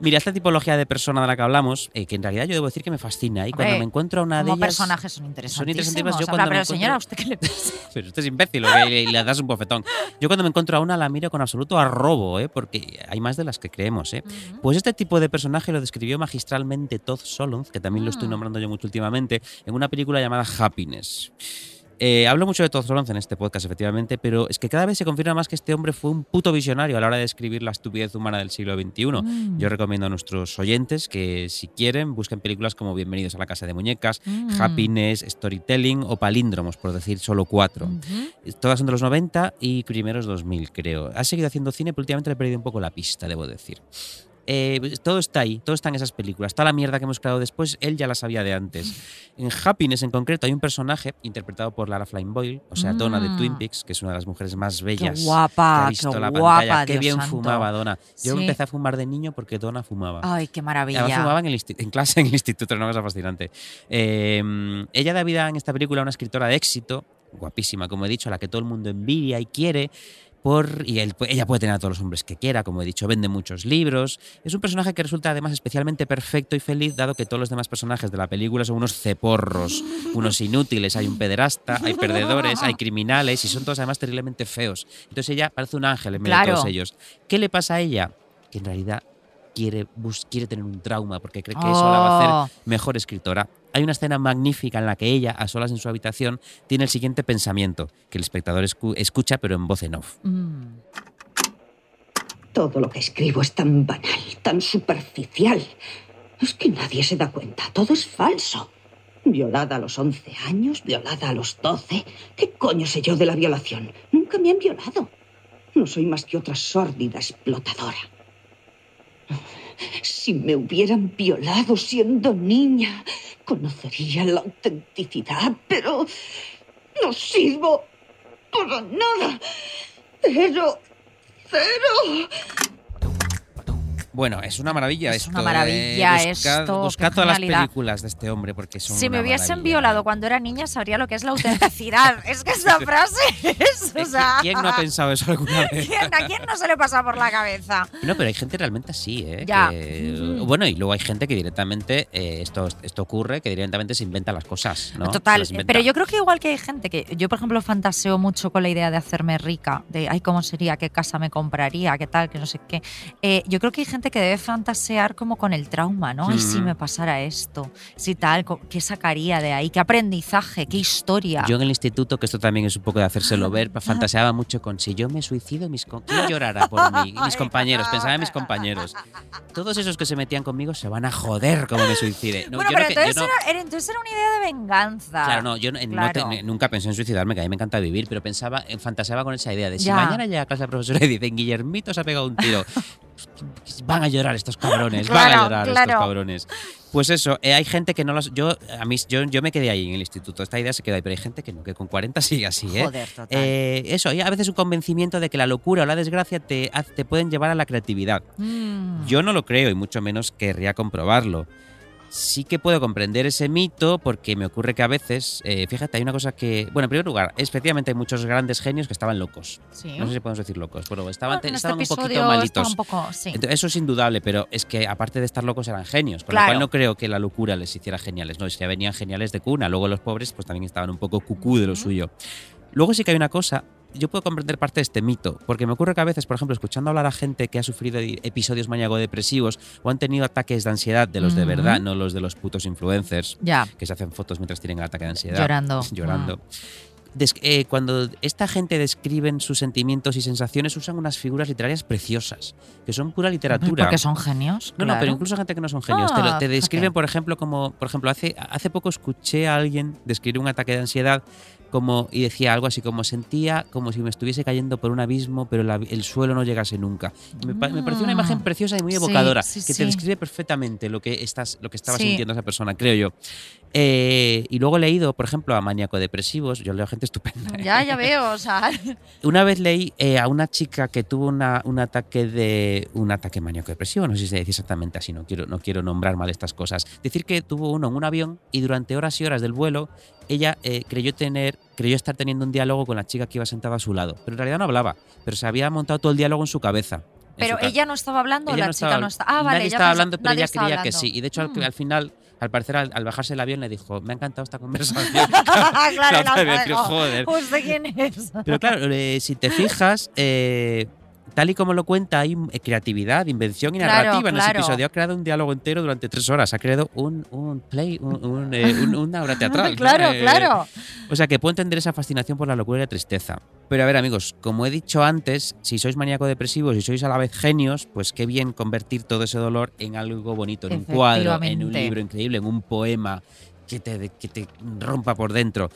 Mira, esta tipología de persona de la que hablamos, eh, que en realidad yo debo decir que me fascina. Y cuando Hombre, me encuentro a una de Como ellas. personajes son interesantísimos. interesantísimas. Yo Habla, cuando me pero encuentro- señora, ¿a usted qué le pasa? Pero usted es imbécil, ¿o y le das un bofetón. Yo cuando me encuentro a una la miro con absoluto arrobo, ¿eh? porque hay más de las que creemos. ¿eh? Pues este tipo de personaje lo describió magistralmente Todd Solondz, que también lo estoy nombrando yo mucho últimamente, en una película llamada Happiness. Eh, hablo mucho de Todd Solondz en este podcast, efectivamente, pero es que cada vez se confirma más que este hombre fue un puto visionario a la hora de describir la estupidez humana del siglo XXI. Mm. Yo recomiendo a nuestros oyentes que, si quieren, busquen películas como Bienvenidos a la Casa de Muñecas, Mm. Happiness, Storytelling o Palíndromos, por decir solo cuatro. Ujú. Todas son de los 90 y primeros 2000, creo. Ha seguido haciendo cine, pero últimamente le he perdido un poco la pista, debo decir. Eh, todo está ahí, todo está en esas películas. Toda la mierda que hemos creado después, él ya la sabía de antes. En Happiness, en concreto, hay un personaje interpretado por Lara Flynn Boyle, o sea, Donna de Mm. Twin Peaks, que es una de las mujeres más bellas. Qué que guapa, ha visto qué la guapa, pantalla. Qué Dios bien santo. fumaba Donna. Yo Sí. empecé a fumar de niño porque Donna fumaba. Ay, qué maravilla. Además fumaba en, el insti- en clase en el instituto, era una cosa fascinante. Eh, ella da vida en esta película a una escritora de éxito, guapísima, como he dicho, a la que todo el mundo envidia y quiere. Por, y él- ella puede tener a todos los hombres que quiera, como he dicho, vende muchos libros. Es un personaje que resulta además especialmente perfecto y feliz, dado que todos los demás personajes de la película son unos ceporros, unos inútiles. Hay un pederasta, hay perdedores, hay criminales y son todos además terriblemente feos. Entonces ella parece un ángel en medio de todos ellos. ¿Qué le pasa a ella? Que en realidad quiere, quiere tener un trauma porque cree que eso la va a Oh. hacer mejor escritora. Hay una escena magnífica en la que ella, a solas en su habitación, tiene el siguiente pensamiento, que el espectador escu- escucha pero en voz en off. Mm. Todo lo que escribo es tan banal, tan superficial. Es que nadie se da cuenta. Todo es falso. Violada a los 11 años, violada a los 12. ¿Qué coño sé yo de la violación? Nunca me han violado. No soy más que otra sórdida explotadora. Si me hubieran violado siendo niña, conocería la autenticidad, pero no sirvo para nada. Cero, cero. Bueno, es una maravilla Es esto. una eh. maravilla Buscad- esto, buscad todas las películas de este hombre porque son Si me hubiesen maravilla. violado cuando era niña, sabría lo que es la autenticidad. es que esa frase es. O sea, ¿Quién no ha pensado eso alguna vez? ¿quién- ¿A quién no se le pasa por la cabeza? No, pero hay gente realmente así, ¿eh? Ya. Que-. Bueno, y luego hay gente que directamente, eh, esto, esto ocurre, que directamente se inventa las cosas, ¿no? Total, pero yo creo que igual que hay gente que yo, por ejemplo, fantaseo mucho con la idea de hacerme rica, de ay, cómo sería, qué casa me compraría, qué tal, que no sé qué. Eh, yo creo que hay gente que debe fantasear como con el trauma, ¿no? Ay, si Mm. me pasara esto, si tal, ¿qué sacaría de ahí? ¿Qué aprendizaje? ¿Qué historia? Yo en el instituto, que esto también es un poco de hacérselo ver, fantaseaba mucho con si yo me suicido, mis ¿quién llorará por mí? Mis compañeros, pensaba en mis compañeros. Todos esos que se metían conmigo se van a joder como me suicide. No, bueno, yo pero no que- yo entonces, no- era, era- entonces era una idea de venganza. Claro, no, yo Claro. te- nunca pensé en suicidarme, que a mí me encanta vivir, pero pensaba, eh, fantaseaba con esa idea de si Ya. mañana llega a clase la profesora y dicen Guillermito se ha pegado un tiro, van a llorar estos cabrones, van a llorar claro. estos cabrones. Pues eso, eh, hay gente que no los. Yo, a mí, yo, yo me quedé ahí en el instituto, esta idea se quedó ahí, pero hay gente que no, que con 40 sigue así, ¿eh? Joder, total. Eh, eso, hay a veces un convencimiento de que la locura o la desgracia te, te pueden llevar a la creatividad. Mm. Yo no lo creo y mucho menos querría comprobarlo. Sí que puedo comprender ese mito porque me ocurre que a veces, eh, fíjate, hay una cosa que, bueno, en primer lugar, especialmente hay muchos grandes genios que estaban locos. Sí. No sé si podemos decir locos, pero estaban, Bueno, en este estaban un poquito malitos. un poco, sí. Entonces, eso es indudable, pero es que aparte de estar locos eran genios, con Claro. lo cual no creo que la locura les hiciera geniales, no, ya venían geniales de cuna, luego los pobres pues también estaban un poco cucú de lo suyo. Luego sí que hay una cosa, yo puedo comprender parte de este mito, porque me ocurre que a veces, por ejemplo, escuchando hablar a gente que ha sufrido episodios maníaco-depresivos o han tenido ataques de ansiedad de los de verdad, no los de los putos influencers, Ya, que se hacen fotos mientras tienen el ataque de ansiedad. llorando. Llorando. Des- eh, cuando esta gente describen sus sentimientos y sensaciones, usan unas figuras literarias preciosas, que son pura literatura. Porque son genios. No, no, pero incluso gente que no son genios. te, lo- Ah, te describen, por ejemplo, como. Por ejemplo, hace, hace poco escuché a alguien describir un ataque de ansiedad como, y decía algo así como sentía como si me estuviese cayendo por un abismo, pero la- el suelo no llegase nunca. Me, pa- me pareció una imagen Mm. preciosa y muy evocadora, sí, que sí. te describe perfectamente lo que, estás, lo que estaba sintiendo esa persona, creo yo. Eh, y luego he leído, por ejemplo, a maníaco depresivos. Yo leo gente estupenda. ¿eh? Ya, ya veo, o sea. Una vez leí eh, a una chica que tuvo una- un ataque de un ataque maníaco depresivo, no sé si se dice exactamente así, no quiero, no quiero nombrar mal estas cosas. Decir que tuvo uno en un avión y durante horas y horas del vuelo ella eh, creyó tener, creyó estar teniendo un diálogo con la chica que iba sentada a su lado, pero en realidad no hablaba, pero se había montado todo el diálogo en su cabeza. Pero ella no estaba hablando o ella la no chica estaba- no está. Ah, vale. Nadie ella estaba hablando, pero nadie ella estaba creía que hablando. sí. Y de hecho, al, Mm. al final, al parecer, al, al bajarse del avión, le dijo: Me ha encantado esta conversación. claro, La la otra otra, joder. ¿Usted quién es? Pero claro, eh, si te fijas, eh, tal y como lo cuenta, hay eh, creatividad, invención y Claro, narrativa en ese episodio. Ha creado un diálogo entero durante tres horas. Ha creado un, un play, un- un, eh, un- una obra teatral. ¿no? claro, Eh, claro. O sea, que puedo entender esa fascinación por la locura y la tristeza. Pero a ver, amigos, como he dicho antes, si sois maníaco-depresivos y sois a la vez genios, pues qué bien convertir todo ese dolor en algo bonito, en un cuadro, en un libro increíble, en un poema que te, que te rompa por dentro.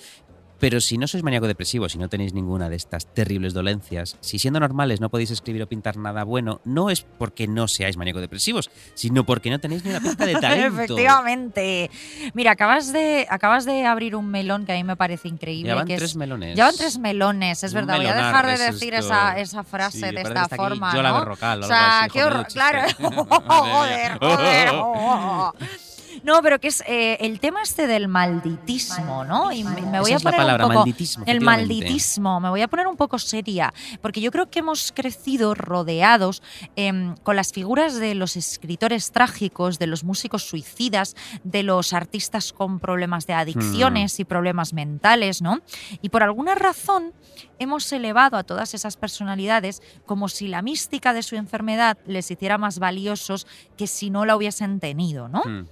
Pero si no sois maníaco-depresivos, si no tenéis ninguna de estas terribles dolencias, si siendo normales no podéis escribir o pintar nada bueno, no es porque no seáis maníaco-depresivos, sino porque no tenéis ni una pizca de talento. Efectivamente. Mira, acabas de, acabas de abrir un melón que a mí me parece increíble. Llevan que tres es- melones. Llevan tres melones, es verdad. Voy a dejar de decir esto. esa, esa frase Sí, de esta forma. Yola ¿no? Berrocal o o sea, así, qué joder, horror. Claro. Joder, mía. joder. No, pero que es eh, el tema este del malditismo, ¿no? Y me, me voy Esa a poner palabra, un poco malditismo, el malditismo. Me voy a poner un poco seria, porque yo creo que hemos crecido rodeados em, con las figuras de los escritores trágicos, de los músicos suicidas, de los artistas con problemas de adicciones y problemas mentales, ¿no? Y por alguna razón hemos elevado a todas esas personalidades como si la mística de su enfermedad les hiciera más valiosos que si no la hubiesen tenido, ¿no? Hmm.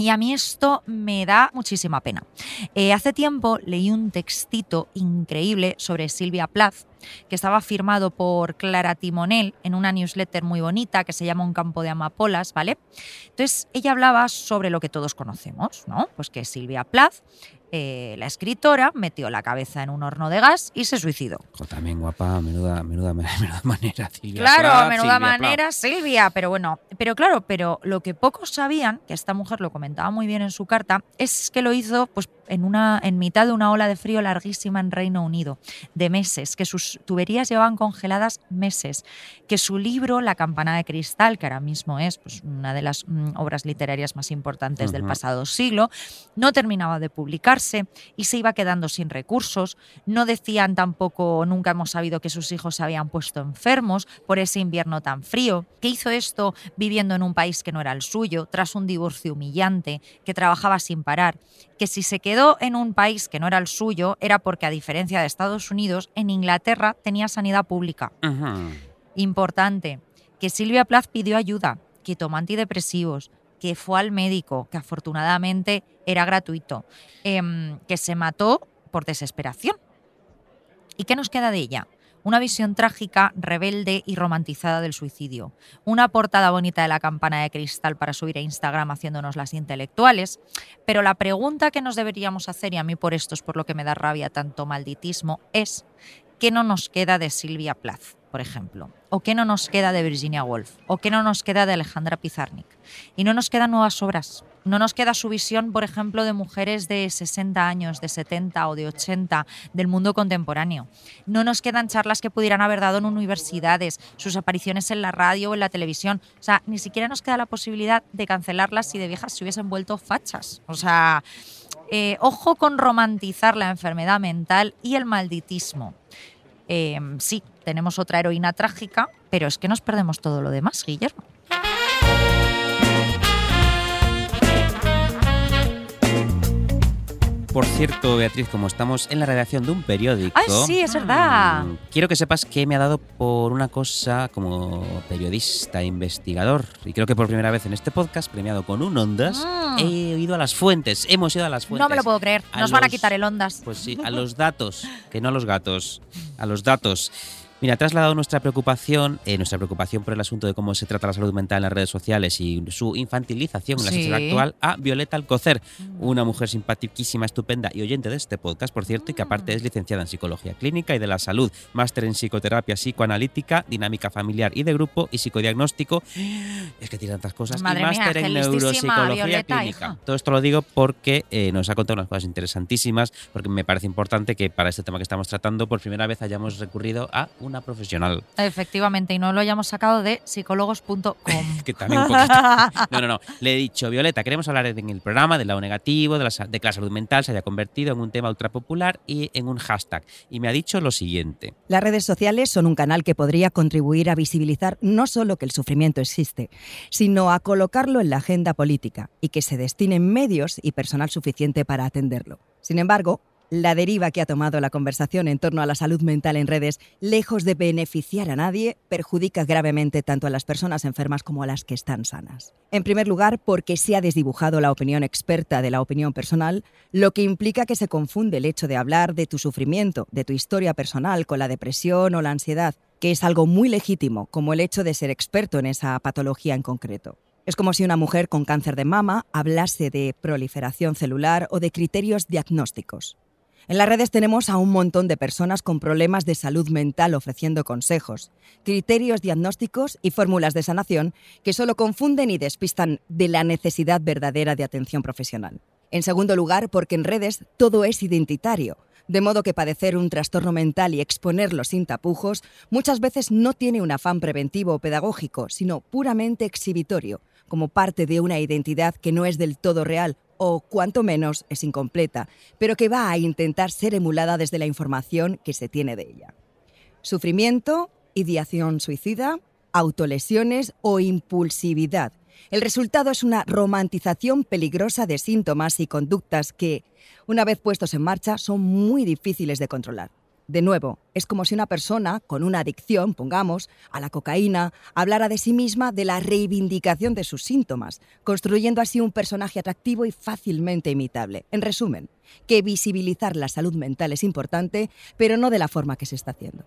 Y a mí esto me da muchísima pena. Eh, hace tiempo leí un textito increíble sobre Silvia Plath, que estaba firmado por Clara Timonel en una newsletter muy bonita que se llama Un campo de amapolas, ¿vale? Entonces ella hablaba sobre lo que todos conocemos, ¿no? Pues que Silvia Plath, eh, la escritora, metió la cabeza en un horno de gas y se suicidó. Jo, también guapa, menuda, menuda, menuda manera. Silvia Claro, Plath, menuda Silvia manera, Silvia, pero bueno, pero claro, pero lo que pocos sabían, que esta mujer lo comentaba muy bien en su carta, es que lo hizo pues en una en mitad de una ola de frío larguísima en Reino Unido, de meses, que sus tuberías llevaban congeladas meses, que su libro La campana de cristal, que ahora mismo es pues, una de las mm, obras literarias más importantes del pasado siglo, no terminaba de publicarse y se iba quedando sin recursos. No decían tampoco, nunca hemos sabido que sus hijos se habían puesto enfermos por ese invierno tan frío, que hizo esto viviendo en un país que no era el suyo, tras un divorcio humillante, que trabajaba sin parar, que si se quedó en un país que no era el suyo era porque, a diferencia de Estados Unidos, en Inglaterra tenía sanidad pública. Importante, que Silvia Plath pidió ayuda, que tomó antidepresivos, que fue al médico, que afortunadamente era gratuito, em, que se mató por desesperación. ¿Y qué nos queda de ella? Una visión trágica, rebelde y romantizada del suicidio. Una portada bonita de la campana de cristal para subir a Instagram haciéndonos las intelectuales. Pero la pregunta que nos deberíamos hacer, y a mí por esto es por lo que me da rabia tanto malditismo, es ¿qué no nos queda de Silvia Plath, por ejemplo? ¿O qué no nos queda de Virginia Woolf? ¿O qué no nos queda de Alejandra Pizarnik? Y no nos quedan nuevas obras. No nos queda su visión, por ejemplo, de mujeres de 60 años, de 70 o de 80 del mundo contemporáneo. No nos quedan charlas que pudieran haber dado en universidades, sus apariciones en la radio o en la televisión. O sea, ni siquiera nos queda la posibilidad de cancelarlas si de viejas se hubiesen vuelto fachas. O sea, eh, ojo con romantizar la enfermedad mental y el malditismo. Eh, sí, tenemos otra heroína trágica, pero es que nos perdemos todo lo demás, Guillermo. Por cierto, Beatriz, como estamos en la redacción de un periódico. ¡Ay, sí, es verdad! mm, Quiero que sepas que me ha dado por una cosa como periodista, investigador, y creo que por primera vez en este podcast, premiado con un Ondas, Mm. he ido a las fuentes, hemos ido a las fuentes. No me lo puedo creer. A Nos van a los- quitar el ondas. Pues sí, a los datos, que no a los gatos, a los datos. Mira, ha trasladado nuestra preocupación, eh, nuestra preocupación por el asunto de cómo se trata la salud mental en las redes sociales y su infantilización en la Sí. sociedad actual a Violeta Alcocer, una mujer simpaticísima, estupenda y oyente de este podcast, por cierto, y que aparte es licenciada en psicología clínica y de la salud, máster en psicoterapia psicoanalítica, dinámica familiar y de grupo y psicodiagnóstico. Es que tiene tantas cosas. Madre y máster en neuropsicología Violeta, clínica. hija. Todo esto lo digo porque eh, nos ha contado unas cosas interesantísimas, porque me parece importante que para este tema que estamos tratando, por primera vez hayamos recurrido a una profesional. Efectivamente, y no lo hayamos sacado de psicólogos.com. Que también un poquito. No, no, no. Le he dicho, Violeta, queremos hablar en el programa del lado negativo, de, la, de que la salud mental se haya convertido en un tema ultra popular y en un hashtag. Y me ha dicho lo siguiente. Las redes sociales son un canal que podría contribuir a visibilizar no solo que el sufrimiento existe, sino a colocarlo en la agenda política y que se destinen medios y personal suficiente para atenderlo. Sin embargo, la deriva que ha tomado la conversación en torno a la salud mental en redes, lejos de beneficiar a nadie, perjudica gravemente tanto a las personas enfermas como a las que están sanas. En primer lugar, porque se ha desdibujado la opinión experta de la opinión personal, lo que implica que se confunde el hecho de hablar de tu sufrimiento, de tu historia personal con la depresión o la ansiedad, que es algo muy legítimo, como el hecho de ser experto en esa patología en concreto. Es como si una mujer con cáncer de mama hablase de proliferación celular o de criterios diagnósticos. En las redes tenemos a un montón de personas con problemas de salud mental ofreciendo consejos, criterios diagnósticos y fórmulas de sanación que solo confunden y despistan de la necesidad verdadera de atención profesional. En segundo lugar, porque en redes todo es identitario, de modo que padecer un trastorno mental y exponerlo sin tapujos muchas veces no tiene un afán preventivo o pedagógico, sino puramente exhibitorio, como parte de una identidad que no es del todo real o cuanto menos es incompleta, pero que va a intentar ser emulada desde la información que se tiene de ella. Sufrimiento, ideación suicida, autolesiones o impulsividad. El resultado es una romantización peligrosa de síntomas y conductas que, una vez puestos en marcha, son muy difíciles de controlar. De nuevo, es como si una persona con una adicción, pongamos, a la cocaína, hablara de sí misma de la reivindicación de sus síntomas, construyendo así un personaje atractivo y fácilmente imitable. En resumen, que visibilizar la salud mental es importante, pero no de la forma que se está haciendo.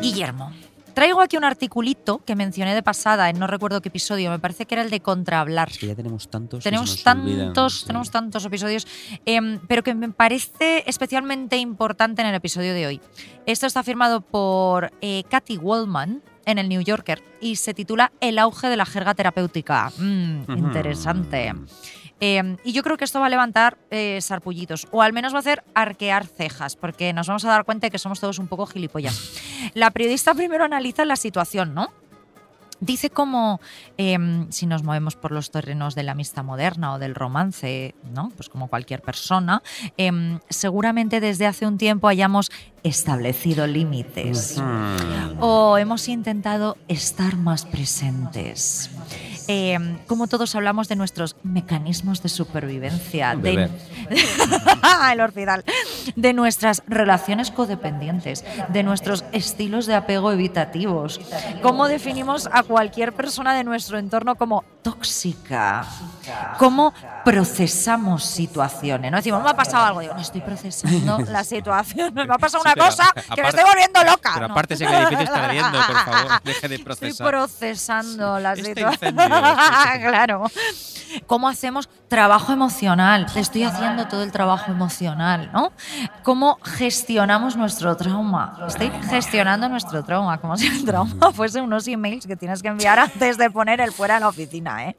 Guillermo. Traigo aquí un articulito que mencioné de pasada en no recuerdo qué episodio, me parece que era el de Contrahablar. Que ya tenemos tantos. Tenemos olvidan, tantos, sí. tenemos tantos episodios, em, pero que me parece especialmente importante en el episodio de hoy. Esto está firmado por eh, Kathy Wallman en el New Yorker y se titula El auge de la jerga terapéutica. Mm, interesante. Eh, y yo creo que esto va a levantar eh, sarpullitos, o al menos va a hacer arquear cejas, porque nos vamos a dar cuenta de que somos todos un poco gilipollas. La periodista primero analiza la situación, ¿no? Dice cómo em, si nos movemos por los terrenos de la amistad moderna o del romance, ¿no? Pues como cualquier persona, em, seguramente desde hace un tiempo hayamos establecido límites o hemos intentado estar más presentes. Eh, como todos hablamos de nuestros mecanismos de supervivencia, de, el orfidal, de nuestras relaciones codependientes, de nuestros estilos de apego evitativos. ¿Cómo definimos a cualquier persona de nuestro entorno como tóxica? ¿Cómo procesamos situaciones? No decimos, me ha pasado algo, digo, no estoy procesando la situación, me ha pasado una cosa que me aparte- estoy volviendo loca. Pero No. aparte ese edificio está ardiendo, por favor, deje de Estoy procesar. procesando la Este situación. claro. ¿Cómo hacemos trabajo emocional? Estoy haciendo todo el trabajo emocional, ¿no? ¿Cómo gestionamos nuestro trauma? Estoy gestionando nuestro trauma, como si el trauma fuese unos emails que tienes que enviar antes de poner el fuera en la oficina, ¿eh?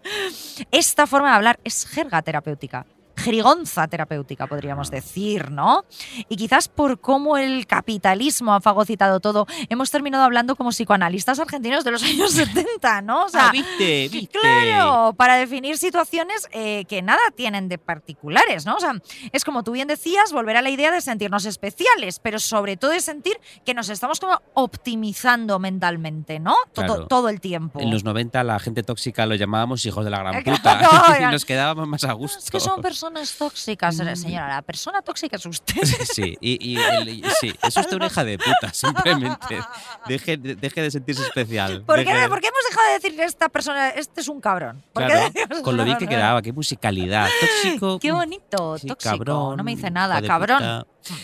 Esta forma de hablar es jerga terapéutica. Jerigonza terapéutica, podríamos decir, ¿no? Y quizás por cómo el capitalismo ha fagocitado todo, hemos terminado hablando como psicoanalistas argentinos de los años 70, ¿no? O sea, Ah, viste, viste. Claro, para definir situaciones eh, que nada tienen de particulares, ¿no? O sea, es como tú bien decías, volver a la idea de sentirnos especiales, pero sobre todo de sentir que nos estamos como optimizando mentalmente, ¿no? Todo, Claro. todo el tiempo. En los 90 la gente tóxica lo llamábamos hijos de la gran Eh, puta claro, y nos quedábamos más a gusto. Es que son personas tóxicas, Mm. señora. La persona tóxica es usted. Sí, y, y el- y- sí, es usted una hija de puta, simplemente. Deje, de- deje de sentirse especial. ¿Por qué, Deje- por qué hemos dejado de decirle a esta persona, este es un cabrón? ¿Por qué Claro, decimos con lo bien que quedaba, qué musicalidad. Tóxico. Qué bonito, sí, tóxico. cabrón, no me dice nada, cabrón. puta.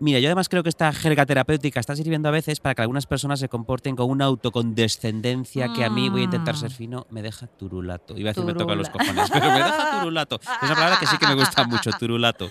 Mira, yo además creo que esta jerga terapéutica está sirviendo a veces para que algunas personas se comporten con una autocondescendencia que a mí voy a intentar ser Mm. fino, me deja turulato. Iba a decir me toca los cojones, pero me deja turulato. Es una palabra que sí que me gusta mucho, turulato.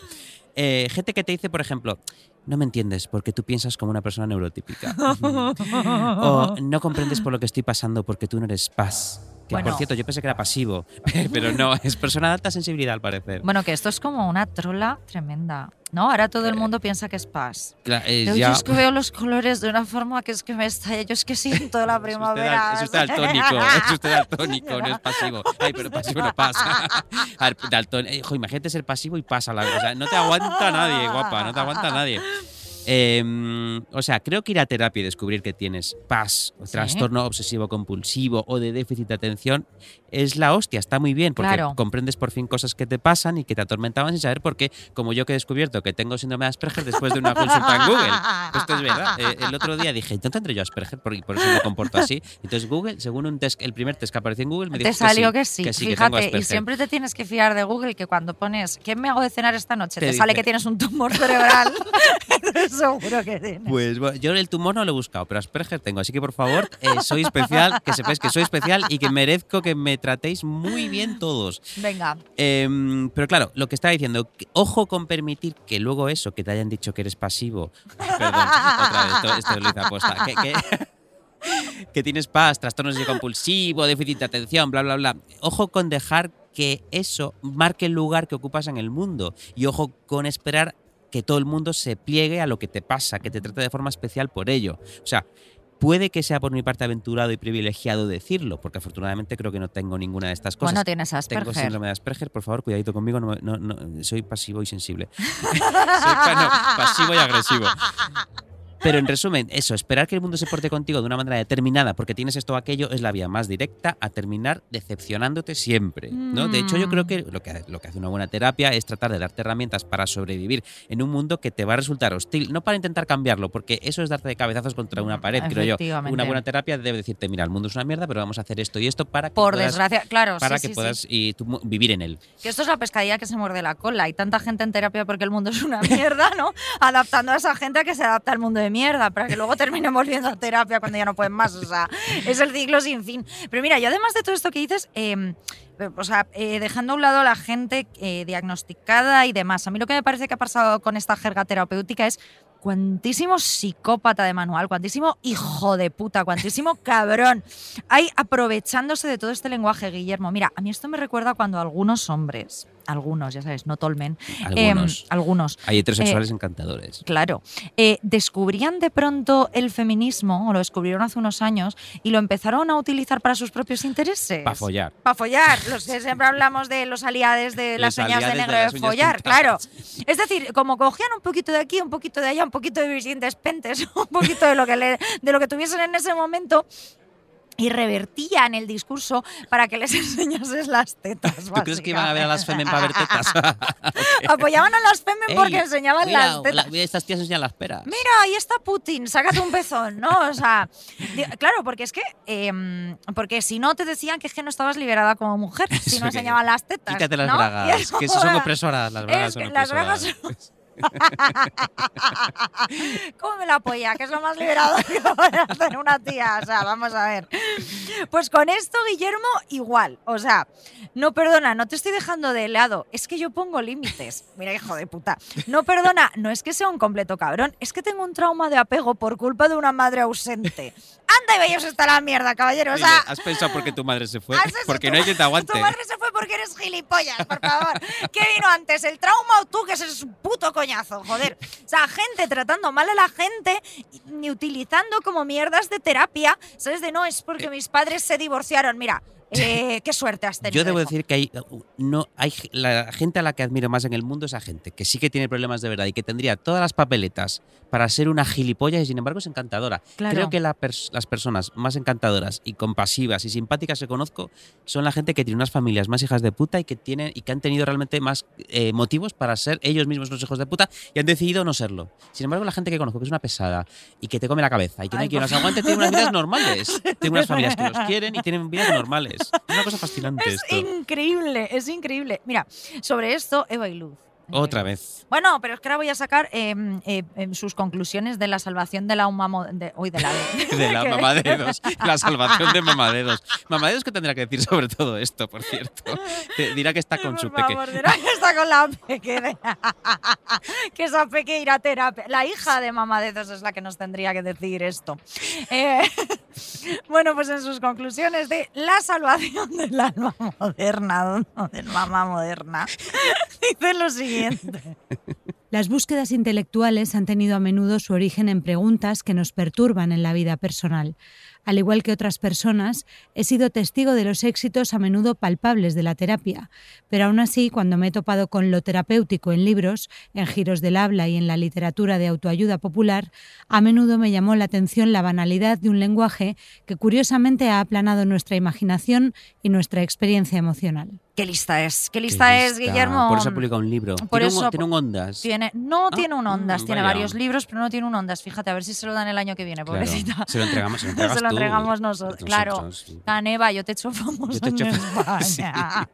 Eh, gente que te dice, por ejemplo, no me entiendes porque tú piensas como una persona neurotípica. o no comprendes por lo que estoy pasando porque tú no eres paz. Que Bueno. por cierto, yo pensé que era pasivo, pero no, es persona de alta sensibilidad al parecer. Bueno, que esto es como una trola tremenda, ¿no? Ahora todo el mundo piensa que es paz. Cla- eh, Pero ya- Yo es que veo los colores de una forma que es que me estalla. Yo es que siento la primavera. es usted daltónico, es usted daltónico, no es pasivo. Ay, pero pasivo no pasa. A ver, eh, jo, imagínate ser pasivo y pasa la cosa. No te aguanta nadie, guapa, no te aguanta nadie. Eh, o sea, creo que ir a terapia y descubrir que tienes paz, o Sí. trastorno obsesivo compulsivo o de déficit de atención es la hostia, está muy bien porque Claro. comprendes por fin cosas que te pasan y que te atormentaban sin saber por qué, como yo que he descubierto que tengo síndrome de Asperger después de una consulta en Google. Esto es verdad. Eh, el otro día dije, ¿no tendré yo Asperger? Por, por eso me comporto así. Entonces Google, según un test, el primer test que apareció en Google, me dijo Te salió que sí. que sí, que fíjate, y siempre te tienes que fiar de Google que cuando pones ¿qué me hago de cenar esta noche? Te Te, sale que tienes un tumor cerebral. Seguro que tienes. Pues bueno, yo el tumor no lo he buscado, pero Asperger tengo. Así que por favor, eh, soy especial, que sepáis que soy especial y que merezco que me tratéis muy bien todos. Venga, Em, pero claro, lo que estaba diciendo, que- ojo con permitir que luego eso, que te hayan dicho que eres pasivo. Perdón, otra vez, esto, esto lo hice aposta. Que, que- que tienes paz, trastornos de compulsivo, déficit de atención, bla, bla, bla. Ojo con dejar que eso marque el lugar que ocupas en el mundo. Y ojo con esperar que todo el mundo se pliegue a lo que te pasa, que te trate de forma especial por ello. O sea, Puede que sea por mi parte aventurado y privilegiado decirlo, porque afortunadamente creo que no tengo ninguna de estas cosas. Bueno, tienes Tengo Asperger. síndrome de Asperger, por favor, cuidadito conmigo, no, no- no- soy pasivo y sensible. soy no, pasivo y agresivo. Pero en resumen, eso, esperar que el mundo se porte contigo de una manera determinada porque tienes esto o aquello es la vía más directa a terminar decepcionándote siempre. ¿no? De hecho, yo creo que lo, que lo que hace una buena terapia es tratar de darte herramientas para sobrevivir en un mundo que te va a resultar hostil. No para intentar cambiarlo, porque eso es darte de cabezazos contra una pared, creo yo. Una buena terapia debe decirte, mira, el mundo es una mierda, pero vamos a hacer esto y esto para que Por puedas, desgracia, claro, para sí, que sí, puedas sí. y tú mu- vivir en él. Que esto es la pescadilla que se muerde la cola. Hay tanta gente en terapia porque el mundo es una mierda, ¿no? Adaptando a esa gente a que se adapta al mundo de mierda, para que luego terminemos viendo terapia cuando ya no pueden más. O sea, es el ciclo sin fin. Pero mira, yo además de todo esto que dices, eh, eh, dejando a un lado la gente eh, diagnosticada y demás, a mí lo que me parece que ha pasado con esta jerga terapéutica es cuantísimo psicópata de manual, cuantísimo hijo de puta, cuantísimo cabrón. Hay aprovechándose de todo este lenguaje, Guillermo. Mira, a mí esto me recuerda cuando algunos hombres, algunos, ya sabes, no tolmen, Algunos. algunos, Hay heterosexuales eh, encantadores. Claro. Eh, descubrían de pronto el feminismo, o lo descubrieron hace unos años, y lo empezaron a utilizar para sus propios intereses. Para follar. Para follar. Los que siempre hablamos de los aliados de las Los uñas de negro de, follar, claro. Es decir, como cogían un poquito de aquí, un poquito de allá, un poquito de visientes pentes, un poquito de lo que, le- de lo que tuviesen en ese momento. Y revertían el discurso para que les enseñases las tetas. ¿Tú crees que iban a ver a las femen para ver tetas? Apoyaban a las femen porque enseñaban mira, las tetas. la- estas tías enseñan las peras. Mira, ahí está Putin, sácate un pezón, ¿no? O sea, claro, porque es que, em, porque si no te decían que es que no estabas liberada como mujer, si no enseñaban las tetas. Quítate las bragas, eso que eso son opresoras. Las bragas es son las bragas opresoras. ¿Cómo me la apoya? Que es lo más liberador que puede hacer una tía. O sea, vamos a ver. Pues con esto, Guillermo, igual. O sea, no perdona, no te estoy dejando de lado. Es que yo pongo límites. Mira, hijo de puta. No perdona, no es que sea un completo cabrón. Es que tengo un trauma de apego por culpa de una madre ausente. Anda y vayas hasta la mierda, caballero. O Dile, sea, ¿Has pensado por qué tu madre se fue? Porque Tu no hay quien te aguante. Tu madre se fue porque eres gilipollas, por favor. ¿Qué vino antes, el trauma o tú, que eres un puto coñazo? Joder. O sea, gente tratando mal a la gente y utilizando como mierdas de terapia. ¿Sabes? De no, es porque mis padres se divorciaron. Mira, eh, qué suerte has tenido. Yo debo hijo. decir que hay, no, hay la gente a la que admiro más en el mundo es a gente que sí que tiene problemas de verdad y que tendría todas las papeletas para ser una gilipollas y sin embargo es encantadora. Claro. Creo que la pers- las personas más encantadoras y compasivas y simpáticas que conozco son la gente que tiene unas familias más hijas de puta y que tienen y que han tenido realmente más eh, motivos para ser ellos mismos los hijos de puta y han decidido no serlo. Sin embargo, la gente que conozco que es una pesada y que te come la cabeza y que no hay Ay, quien aguante tiene unas vidas normales. Tiene unas familias que los quieren y tienen vidas normales. Es una cosa fascinante Es esto. increíble, es increíble. Mira, sobre esto, Eva y Luz. Otra Luz. vez. Bueno, pero es que ahora voy a sacar eh, sus conclusiones de la salvación de la umamo, de, hoy de la De la que- mamadedos. La salvación de mamadedos. Mamadedos, ¿qué tendrá que decir sobre todo esto, por cierto? Te dirá que está con Por su peque. favor, dirá que está con la peque. de- que esa peque irá a terapia. La hija de Mamadedos es la que nos tendría que decir esto. Eh, bueno, pues en sus conclusiones de la salvación del alma moderna, del mamá moderna, dice lo siguiente. Las búsquedas intelectuales han tenido a menudo su origen en preguntas que nos perturban en la vida personal. Al igual que otras personas, he sido testigo de los éxitos a menudo palpables de la terapia, pero aún así, cuando me he topado con lo terapéutico en libros, en giros del habla y en la literatura de autoayuda popular, a menudo me llamó la atención la banalidad de un lenguaje que curiosamente ha aplanado nuestra imaginación y nuestra experiencia emocional. ¿Qué lista es? ¿Qué Qué lista es, lista. Guillermo? Por eso ha publicado un libro. Por tiene, un, eso- tiene un Ondas. Tiene, no Ah, tiene un Ondas, mm, tiene vaya. varios libros, pero no tiene un Ondas. Fíjate, a ver si se lo dan el año que viene, Claro. pobrecita. Se lo entregamos, se lo Se lo. Entregamos nosotros, claro. Caneva, yo te echo famoso Yo te en famoso, España.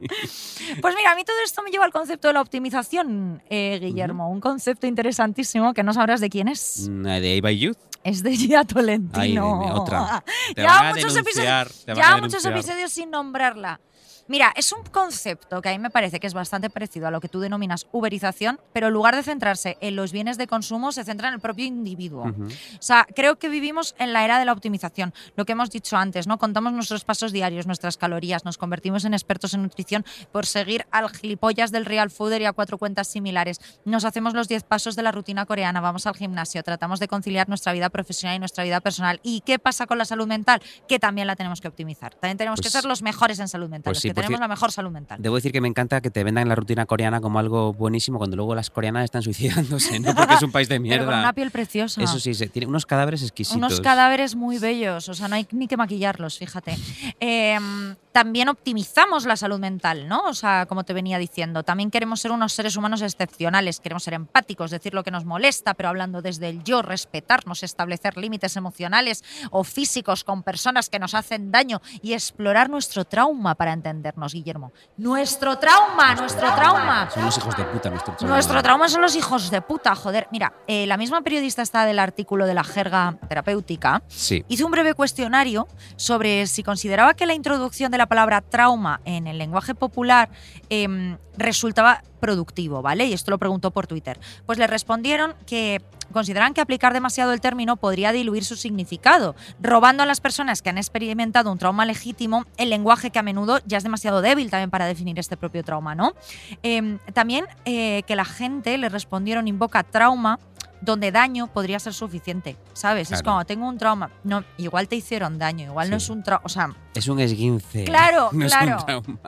Pues mira, a mí todo esto me lleva al concepto de la optimización, eh, Guillermo. Un concepto interesantísimo que no sabrás de quién es. Mm, De Eva Youth. Es de Gia Ay, Tolentino. dime, otra. Te Lleva van a muchos episodios, te van lleva a muchos episodios sin nombrarla. Mira, es un concepto que a mí me parece que es bastante parecido a lo que tú denominas uberización, pero en lugar de centrarse en los bienes de consumo, se centra en el propio individuo. O sea, creo que vivimos en la era de la optimización. Lo que hemos dicho antes, ¿no? Contamos nuestros pasos diarios, nuestras calorías, nos convertimos en expertos en nutrición por seguir al gilipollas del real fooder y a cuatro cuentas similares. Nos hacemos los 10 pasos de la rutina coreana, vamos al gimnasio, tratamos de conciliar nuestra vida profesional y nuestra vida personal. ¿Y qué pasa con la salud mental? Que también la tenemos que optimizar. También tenemos que Pues- ser los mejores en salud mental, pues que tenemos la mejor salud mental. Debo decir que me encanta que te vendan la rutina coreana como algo buenísimo cuando luego las coreanas están suicidándose, ¿no? Porque es un país de Pero con mierda. una piel preciosa. Eso sí, se- tiene unos cadáveres exquisitos. Unos cadáveres muy bellos, o sea, no hay ni que maquillarlos, fíjate. Eh, también optimizamos la salud mental, ¿no? O sea, como te venía diciendo, también queremos ser unos seres humanos excepcionales, queremos ser empáticos, decir lo que nos molesta, pero hablando desde el yo, respetarnos, establecer límites emocionales o físicos con personas que nos hacen daño y explorar nuestro trauma para entendernos, Guillermo. Nuestro trauma, nuestro trauma. Son los hijos de puta nuestro trauma. Nuestro trauma son los hijos de puta, joder. Mira, eh, la misma periodista está del artículo de la jerga terapéutica Sí. hizo un breve cuestionario sobre si consideraba que la introducción de la palabra trauma en el lenguaje popular em, resultaba productivo, ¿vale? Y esto lo preguntó por Twitter. Pues le respondieron que consideran que aplicar demasiado el término podría diluir su significado, robando a las personas que han experimentado un trauma legítimo el lenguaje que a menudo ya es demasiado débil también para definir este propio trauma, ¿no? Em, también eh, que la gente le respondieron invoca trauma donde daño podría ser suficiente, ¿sabes? Es Claro. como, tengo un trauma. No, igual te hicieron daño, igual no es un trauma. O sea, Es un esguince. Claro, no claro. Es un trauma.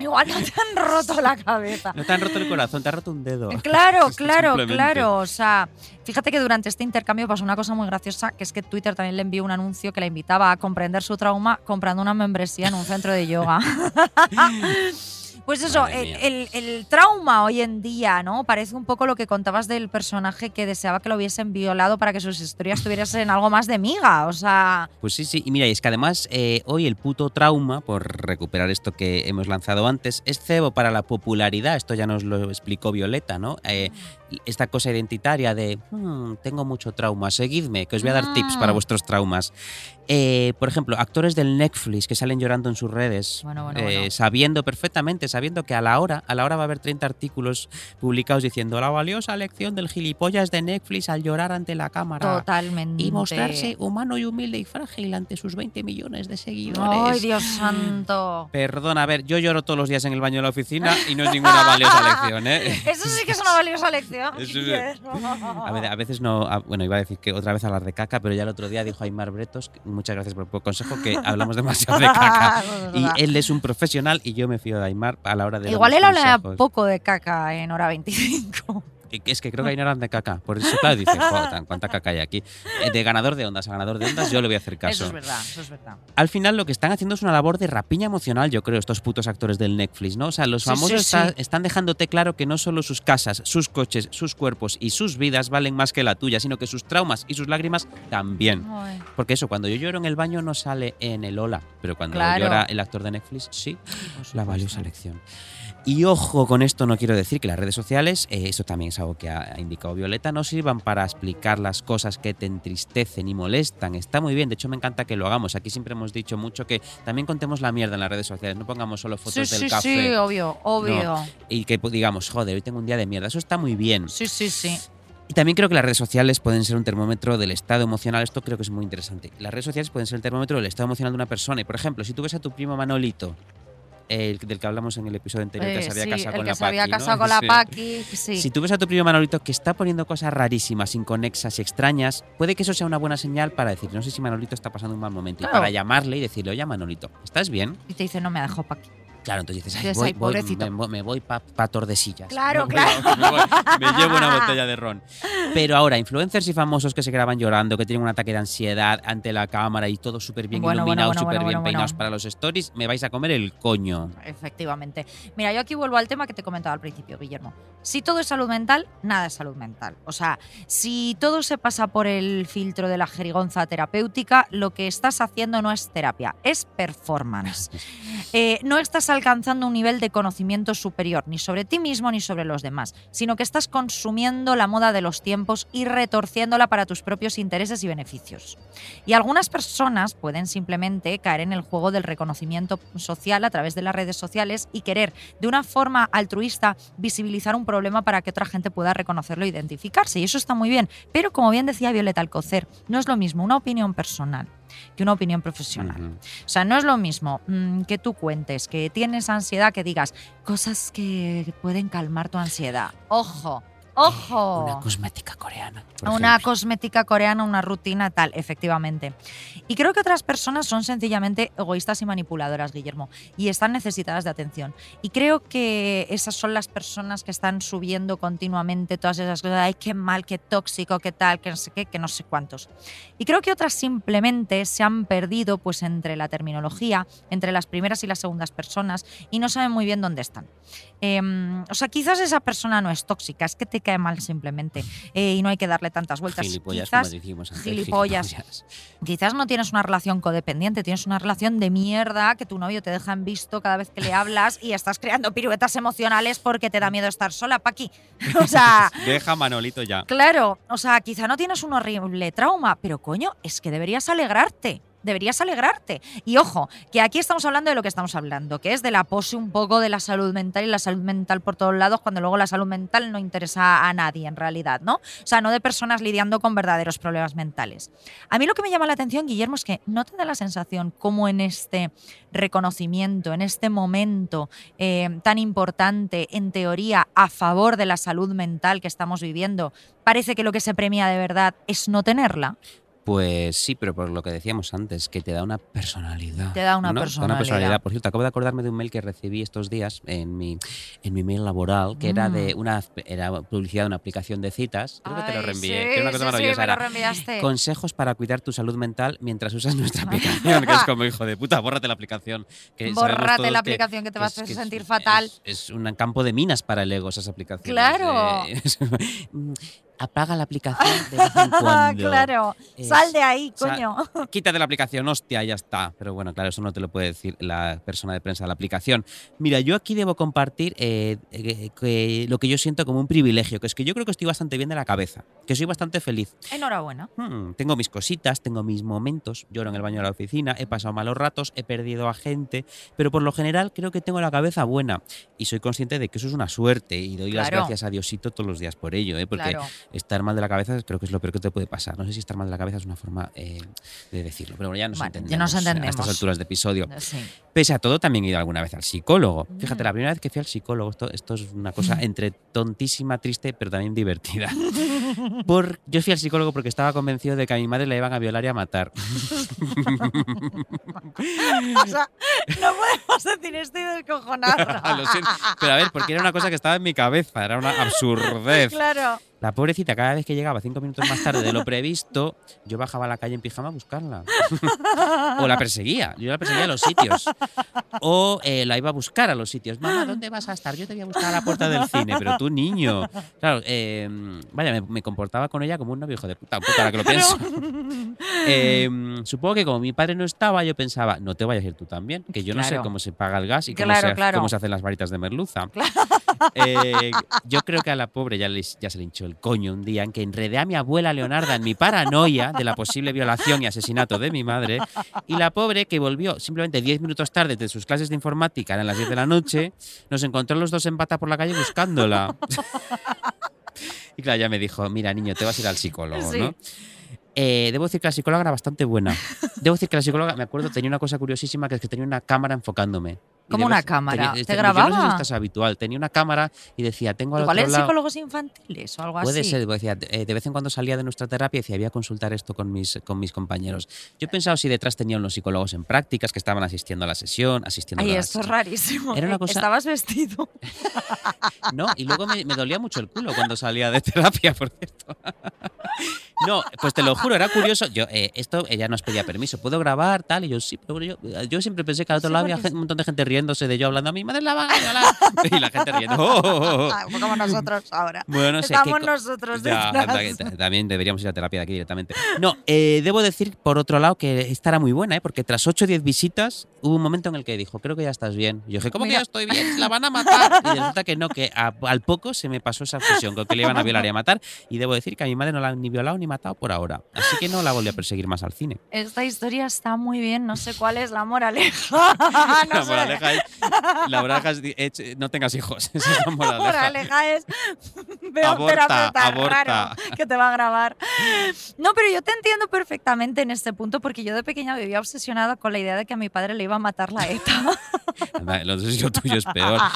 igual no te han roto la cabeza. No te han roto el corazón, te ha roto un dedo. Claro, claro, Simplemente. claro. O sea, fíjate que durante este intercambio pasó una cosa muy graciosa, que es que Twitter también le envió un anuncio que la invitaba a comprender su trauma comprando una membresía en un centro de yoga. Pues eso, el, el- el trauma hoy en día, ¿no? Parece un poco lo que contabas del personaje que deseaba que lo hubiesen violado para que sus historias tuviesen algo más de miga. O sea, Pues sí, sí. Y mira, y es que además eh, hoy el puto trauma, por recuperar esto que hemos lanzado antes, es cebo para la popularidad. Esto ya nos lo explicó Violeta, ¿no? Eh, esta cosa identitaria de "Hmm, tengo mucho trauma, seguidme, que os voy a dar tips para Ah. vuestros traumas. Eh, por ejemplo, actores del Netflix que salen llorando en sus redes, Bueno, bueno, eh, bueno. sabiendo perfectamente, sabiendo que a la hora, a la hora va a haber 30 artículos publicados diciendo la valiosa lección del gilipollas de Netflix al llorar ante la cámara totalmente. y mostrarse humano y humilde y frágil ante sus 20 millones de seguidores. ¡Ay, Dios santo! Perdona, a ver, yo lloro todos los días en el baño de la oficina y no es ninguna valiosa lección, ¿eh? Eso sí que es una valiosa lección. A, veces no, a- bueno, iba a decir que otra vez hablar de caca, pero ya el otro día dijo Aymar Bretos, muchas gracias por el consejo, que hablamos demasiado de caca. Y él es un profesional y yo me fío de Aymar a la hora de Igual él habla poco de caca en hora 25. Es que creo que hay ignoran de caca. Por eso, claro, dice, "Joder, ¿cuánta caca hay aquí? Eh, De ganador de ondas a ganador de ondas, yo le voy a hacer caso. Eso es verdad, eso es verdad. Al final lo que están haciendo es una labor de rapiña emocional, yo creo, estos putos actores del Netflix, ¿no? O sea, los Sí, famosos sí, está- sí. están dejándote claro que no solo sus casas, sus coches, sus cuerpos y sus vidas valen más que la tuya, sino que sus traumas y sus lágrimas también. Ay, Porque eso, cuando yo lloro en el baño no sale en el hola, pero cuando Claro. llora el actor de Netflix, sí, la valiosa lección. Y ojo con esto, no quiero decir que las redes sociales, eh, eso también es algo que ha indicado Violeta, no sirvan para explicar las cosas que te entristecen y molestan. Está muy bien, de hecho me encanta que lo hagamos. Aquí siempre hemos dicho mucho que también contemos la mierda en las redes sociales, no pongamos solo Sí, fotos del sí, café sí, obvio, obvio. y que pues, digamos, joder, hoy tengo un día de mierda. Eso está muy bien. Sí, sí, sí. Y también creo que las redes sociales pueden ser un termómetro del estado emocional. Esto creo que es muy interesante. Las redes sociales pueden ser el termómetro del estado emocional de una persona. Y, por ejemplo, si tú ves a tu primo Manolito, el del que hablamos en el episodio anterior, que Eh, se había sí, casado el con que la se había casado con la Sí. Paqui, sí. Si tú ves a tu primo Manolito que está poniendo cosas rarísimas, inconexas y extrañas, puede que eso sea una buena señal para decir, no sé si Manolito está pasando un mal momento. Claro. Y para llamarle y decirle, oye, Manolito, ¿estás bien? Y te dice, no me ha dejado Paqui. Claro, entonces dices, ay, voy, voy- pobrecito. me, me voy para Tordesillas. Claro, Me- claro. Me, voy, me llevo una botella de ron. Pero ahora, influencers y famosos que se graban llorando, que tienen un ataque de ansiedad ante la cámara y todo súper bien Bueno, bueno, iluminado, bueno, súper bueno, bien bueno, peinados bueno. para los stories, me vais a comer el coño. Efectivamente. Mira, yo aquí vuelvo al tema que te comentaba al principio, Guillermo. Si todo es salud mental, nada es salud mental. O sea, si todo se pasa por el filtro de la jerigonza terapéutica, lo que estás haciendo no es terapia, es performance. Eh, no estás alcanzando un nivel de conocimiento superior, ni sobre ti mismo ni sobre los demás, sino que estás consumiendo la moda de los tiempos y retorciéndola para tus propios intereses y beneficios. Y algunas personas pueden simplemente caer en el juego del reconocimiento social a través de las redes sociales y querer de una forma altruista visibilizar un problema para que otra gente pueda reconocerlo e identificarse. Y eso está muy bien. Pero como bien decía Violeta Alcocer, no es lo mismo una opinión personal que una opinión profesional. O sea, no es lo mismo mm, que tú cuentes que tienes ansiedad, que digas cosas que pueden calmar tu ansiedad. Ojo, ojo. Una cosmética coreana. Una ejemplo. cosmética coreana, una rutina tal, efectivamente. Y creo que otras personas son sencillamente egoístas y manipuladoras, Guillermo, y están necesitadas de atención. Y creo que esas son las personas que están subiendo continuamente todas esas cosas, ay, qué mal, qué tóxico, qué tal, que no sé qué, que no sé cuántos. Y creo que otras simplemente se han perdido pues entre la terminología, entre las primeras y las segundas personas, y no saben muy bien dónde están. Em, o sea, quizás esa persona no es tóxica, es que te cae mal simplemente eh, y no hay que darle tantas vueltas. Gilipollas, quizás, como decimos antes, gilipollas. gilipollas. quizás no tienes una relación codependiente, tienes una relación de mierda que tu novio te deja en visto cada vez que le hablas y estás creando piruetas emocionales porque te da miedo estar sola, Paqui. O sea, Deja Manolito ya. Claro, o sea, quizá no tienes un horrible trauma, pero coño, es que deberías alegrarte. Deberías alegrarte. Y ojo, que aquí estamos hablando de lo que estamos hablando, que es de la pose un poco de la salud mental y la salud mental por todos lados, cuando luego la salud mental no interesa a nadie en realidad, ¿no? O sea, no de personas lidiando con verdaderos problemas mentales. A mí lo que me llama la atención, Guillermo, es que no te da la sensación como en este reconocimiento, en este momento eh, tan importante, en teoría, a favor de la salud mental que estamos viviendo, parece que lo que se premia de verdad es no tenerla. Pues sí, pero por lo que decíamos antes, que te da una personalidad. Te da una personalidad. Por cierto, acabo de acordarme de un mail que recibí estos días en mi, en mi mail laboral, que era de Mm. una era publicidad de una aplicación de citas. Creo que te lo reenvié. sí, que era una cosa sí, sí, maravillosa. me lo reenviaste. Consejos para cuidar tu salud mental mientras usas nuestra aplicación, que es como hijo de puta, bórrate la aplicación. Que Bórrate la aplicación que te vas a es- sentir fatal. Es, es un campo de minas para el ego esas aplicaciones. Claro. Eh, apaga la aplicación de vez en cuando. claro, Es- sal de ahí, o sea, coño. Quítate la aplicación, hostia, ya está. Pero bueno, claro, eso no te lo puede decir la persona de prensa de la aplicación. Mira, yo aquí debo compartir eh, eh, que lo que yo siento como un privilegio, que es que yo creo que estoy bastante bien de la cabeza, que soy bastante feliz. Enhorabuena. Hmm, tengo mis cositas, tengo mis momentos, lloro en el baño de la oficina, he pasado malos ratos, he perdido a gente, pero por lo general creo que tengo la cabeza buena y soy consciente de que eso es una suerte y doy las gracias a Diosito todos los días por ello, ¿eh? porque Claro. Estar mal de la cabeza creo que es lo peor que te puede pasar. No sé si estar mal de la cabeza es una forma eh, de decirlo, pero bueno, ya nos Bueno, ya entendemos. nos A entendemos. estas alturas de episodio. Sí. Pese a todo, también he ido alguna vez al psicólogo. Fíjate, Mm. la primera vez que fui al psicólogo, esto, esto es una cosa entre tontísima, triste, pero también divertida. Por, yo fui al psicólogo porque estaba convencido de que a mi madre la iban a violar y a matar. O sea, no podemos decir esto y descojonar. Lo siento. Pero a ver, porque era una cosa que estaba en mi cabeza, era una absurdez. Claro. La pobrecita, cada vez que llegaba cinco minutos más tarde de lo previsto, yo bajaba a la calle en pijama a buscarla. o la perseguía, yo la perseguía a los sitios. O eh, la iba a buscar a los sitios. Mamá, ¿dónde vas a estar? Yo te voy a buscar a la puerta del cine, pero tú niño. Claro, eh, vaya, me, me comportaba con ella como un novio hijo de puta, puta, ahora que lo pienso. Eh, supongo que como mi padre no estaba, yo pensaba, no te vayas a ir tú también, que yo no sé Claro. cómo se paga el gas y cómo, Claro, se, claro. cómo se hacen las varitas de merluza. Eh, yo creo que a la pobre ya, le- ya se le hinchó el coño un día en que enredé a mi abuela Leonarda en mi paranoia de la posible violación y asesinato de mi madre. Y la pobre que volvió simplemente 10 minutos tarde de sus clases de informática, eran las 10 de la noche, nos encontró los dos en bata por la calle buscándola. Y claro, ya me dijo, mira niño, te vas a ir al psicólogo, Sí. ¿no? Eh, debo decir que la psicóloga era bastante buena. Debo decir que la psicóloga, me acuerdo, tenía una cosa curiosísima que es que tenía una cámara enfocándome. Y ¿Cómo de una cámara? tenía- ¿Te yo No sé grababa? si esto es habitual. Tenía una cámara y decía, tengo al Igual otro en lado... psicólogos infantiles o algo Puede así. ser, decía, eh, de vez en cuando salía de nuestra terapia y decía, voy a consultar esto con mis, con mis compañeros. Yo he pensado si detrás tenían los psicólogos en prácticas que estaban asistiendo a la sesión, asistiendo Ay, a la esto es rarísimo. Era una Eh, cosa- Estabas vestido. No, y luego me, me dolía mucho el culo cuando salía de terapia, por cierto. No, pues te lo juro, era curioso. Yo, eh, esto ella nos pedía permiso. ¿Puedo grabar? Tal. Y yo, sí, pero yo, yo siempre pensé que al otro Sí, lado había un montón de gente riéndose de yo hablando a mi madre la va a violar". Y la gente riendo. "Oh, oh, oh, oh". Ah, Como nosotros ahora. Bueno, no sé. Estamos nosotros Ya, también deberíamos ir a terapia de aquí directamente. No, eh, debo decir, por otro lado, que esta era muy buena, ¿eh? porque tras 8 o 10 visitas hubo un momento en el que dijo, creo que ya estás bien. Y yo dije, ¿cómo que ya estoy bien? La van a matar. Y resulta que no, que a- al poco se me pasó esa obsesión con que le iban a violar y a matar. Y debo decir que a mi madre no la han ni violado ni matado por ahora. Así que no la volví a perseguir más al cine. Esta historia está muy bien, no sé cuál es la moraleja. No la moraleja es, la moraleja es, eh, no tengas hijos. Esa es La Aborta, aborta. raro que te va a grabar. No, pero yo te entiendo perfectamente en este punto porque yo de pequeña vivía obsesionada con la idea de que a mi padre le iba a matar la ETA. Lo tuyo es peor.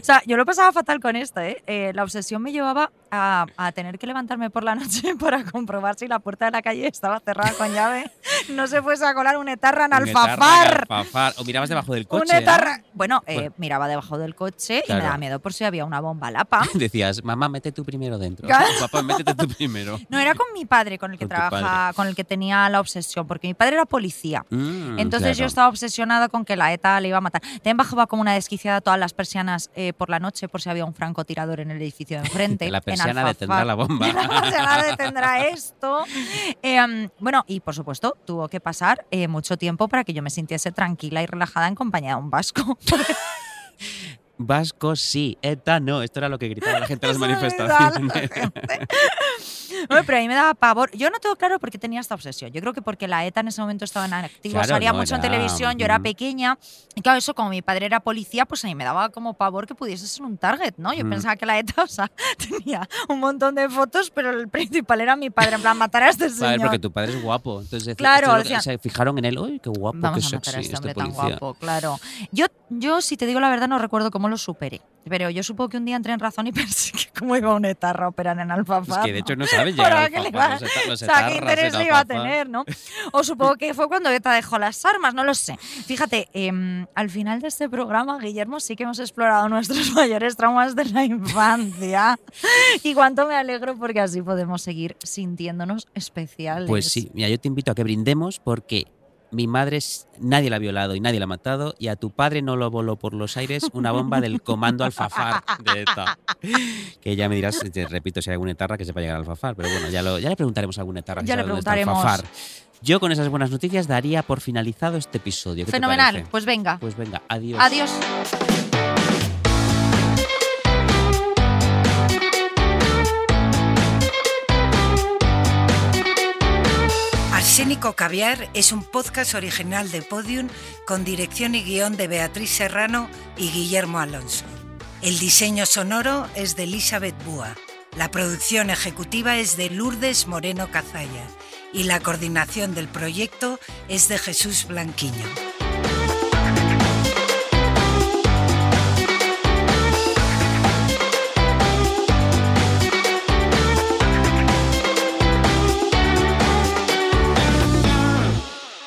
O sea, yo lo pasaba fatal con esto, ¿eh? Eh, la obsesión me llevaba a, a tener que levantarme por la noche para comprobar si la puerta de la calle estaba cerrada con llave. No se fuese a colar un etarra en Un etarra en alfafar. O mirabas debajo del coche. Un ¿eh? Bueno, eh, Bueno. miraba debajo del coche y me daba miedo por si había una bomba lapa. Decías, mamá, mete tú primero dentro. Claro. Papá, métete tú primero. No, era con mi padre con el que trabaja, con el que tenía la obsesión, porque mi padre era policía. Mm, Entonces yo estaba obsesionada con que la ETA le iba a matar. También bajaba como una desquiciada todas las persianas eh, por la noche por si había un francotirador en el edificio de enfrente. La persiana Alfafar. detendrá la bomba. La persiana detendrá esto. Eh, um, bueno, y por supuesto, tuvo que pasar eh, mucho tiempo para que yo me sintiese tranquila y relajada en compañía de un vasco. Vasco sí, ETA no. Esto era lo que gritaba la gente en las manifestaciones. Bueno, pero a mí me daba pavor. Yo no tengo claro por qué tenía esta obsesión. Yo creo que porque la ETA en ese momento estaba en activo, Claro, salía no, mucho en televisión, yo era mm. pequeña. Y claro, eso como mi padre era policía, pues a mí me daba como pavor que pudiese ser un target, ¿no? Yo Mm. pensaba que la ETA, o sea, tenía un montón de fotos, pero el principal era mi padre, en plan, matar a este señor. Vale, porque tu padre es guapo. Entonces Claro, esto es lo que- decían- se fijaron en él. ¡Uy, qué guapo, Vamos qué a matar a sexy este hombre tan guapo, claro. Yo, yo, si te digo la verdad, no recuerdo cómo lo superé. Pero yo supongo que un día entré en razón y pensé que cómo iba un etarra a operar en Es Alfafar. que de hecho no sabes Para llegar al va- los o sea, qué interés le iba a tener, ¿no? O supongo que fue cuando ETA dejó las armas, no lo sé. Fíjate, em, al final de este programa, Guillermo, sí que hemos explorado nuestros mayores traumas de la infancia. Y cuánto me alegro porque así podemos seguir sintiéndonos especiales. Pues sí, mira, yo te invito a que brindemos porque mi madre es- nadie la ha violado y nadie la ha matado y a tu padre no lo voló por los aires una bomba del comando Alfafar de ETA. Que ya me dirás, te repito, si hay alguna etarra que sepa llegar al Alfafar, pero bueno, ya, lo- ya le preguntaremos a alguna etarra que Ya le dónde está preguntaremos. Alfafar. Yo con esas buenas noticias daría por finalizado este episodio. ¿Qué te Fenomenal, pues venga. Pues venga, adiós. Adiós. Arsénico Caviar es un podcast original de Podium con dirección y guion de Beatriz Serrano y Guillermo Alonso. El diseño sonoro es de Elizabeth Búa. La producción ejecutiva es de Lourdes Moreno Cazalla y la coordinación del proyecto es de Jesús Blanquiño.